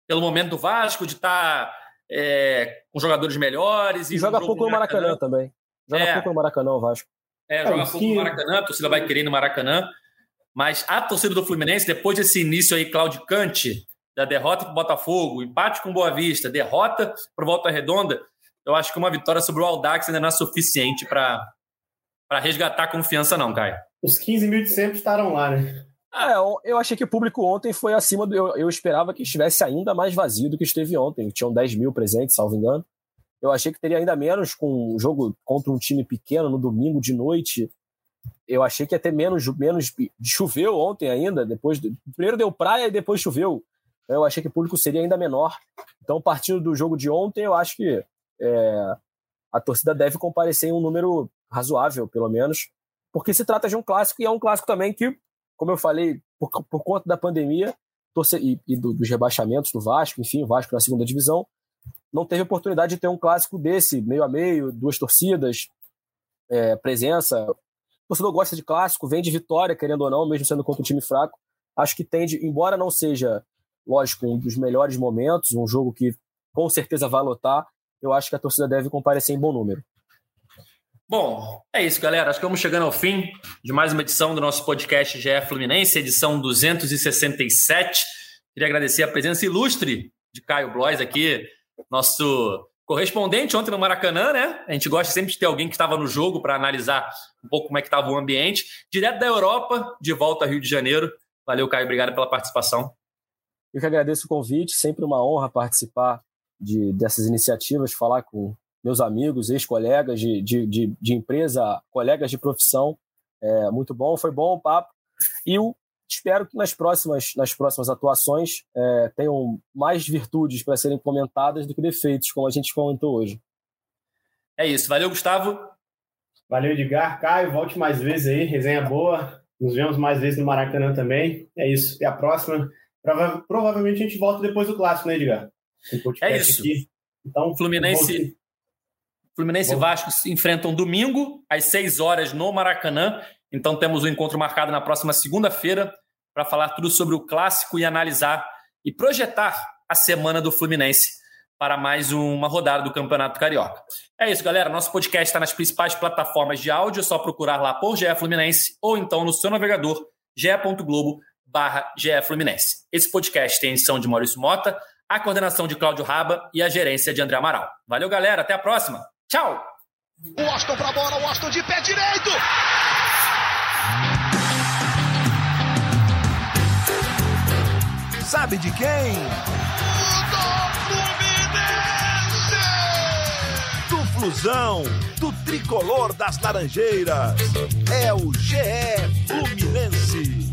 B: pelo momento do Vasco, de estar tá, é, com jogadores melhores.
D: E, joga pouco no Maracanã, Maracanã, também. Joga é. pouco no Maracanã o Vasco.
B: É, joga é, pouco que... no Maracanã, a torcida vai querer no Maracanã. Mas a torcida do Fluminense, depois desse início aí claudicante, da derrota para o Botafogo, empate com Boa Vista, derrota para o Volta Redonda, eu acho que uma vitória sobre o Aldax ainda não é suficiente para resgatar a confiança, não, Caio.
C: Os 15 mil de sempre estarão lá, né?
D: É, eu achei que o público ontem foi acima do. Eu, eu esperava que estivesse ainda mais vazio do que esteve ontem. Tinham 10 mil presentes, salvo engano. Eu achei que teria ainda menos com um jogo contra um time pequeno no domingo de noite. Eu achei que ia ter menos. menos choveu ontem ainda. depois Primeiro deu praia e depois choveu. Eu achei que o público seria ainda menor. Então, partindo do jogo de ontem, eu acho que é, a torcida deve comparecer em um número razoável, pelo menos, porque se trata de um clássico e é um clássico também que como eu falei, por, por conta da pandemia e, e do, dos rebaixamentos do Vasco, enfim, o Vasco na segunda divisão, não teve oportunidade de ter um clássico desse, meio a meio, duas torcidas, é, presença. O torcedor gosta de clássico, vem de vitória, querendo ou não, mesmo sendo contra um time fraco. Acho que tende, embora não seja, lógico, um dos melhores momentos, um jogo que com certeza vai lotar, eu acho que a torcida deve comparecer em bom número.
B: Bom, é isso, galera. Acho que vamos chegando ao fim de mais uma edição do nosso podcast GE Fluminense, edição 267. Queria agradecer a presença ilustre de Caio Blois aqui, nosso correspondente ontem no Maracanã, né? A gente gosta sempre de ter alguém que estava no jogo para analisar um pouco como é que estava o ambiente. Direto da Europa, de volta ao Rio de Janeiro. Valeu, Caio. Obrigado pela participação.
D: Eu que agradeço o convite, sempre uma honra participar de, dessas iniciativas, falar com meus amigos, ex-colegas de, de, de, de, empresa, colegas de profissão. É, muito bom, foi bom o papo. E eu espero que nas próximas, nas próximas atuações é, tenham mais virtudes para serem comentadas do que defeitos, como a gente comentou hoje.
B: É isso. Valeu, Gustavo.
C: Valeu, Edgar. Caio, volte mais vezes aí. Resenha boa. Nos vemos mais vezes no Maracanã também. É isso. Até a próxima. Prova provavelmente a gente volta depois do clássico, né, Edgar?
B: É isso. Aqui. Então, Fluminense, Fluminense e Vasco se enfrentam domingo, às 6 horas, no Maracanã. Então temos o um encontro marcado na próxima segunda-feira para falar tudo sobre o clássico e analisar e projetar a semana do Fluminense para mais uma rodada do Campeonato Carioca. É isso, galera. Nosso podcast está nas principais plataformas de áudio, é só procurar lá por GE Fluminense ou então no seu navegador ge.globo barra Fluminense. Esse podcast tem edição de Maurício Mota, a coordenação de Cláudio Raba e a gerência de André Amaral. Valeu, galera. Até a próxima. Tchau!
E: O Austin pra bola, o Austin de pé direito! Sabe de quem? Do Fluminense! Do Flusão, do tricolor das Laranjeiras. É o GE Fluminense.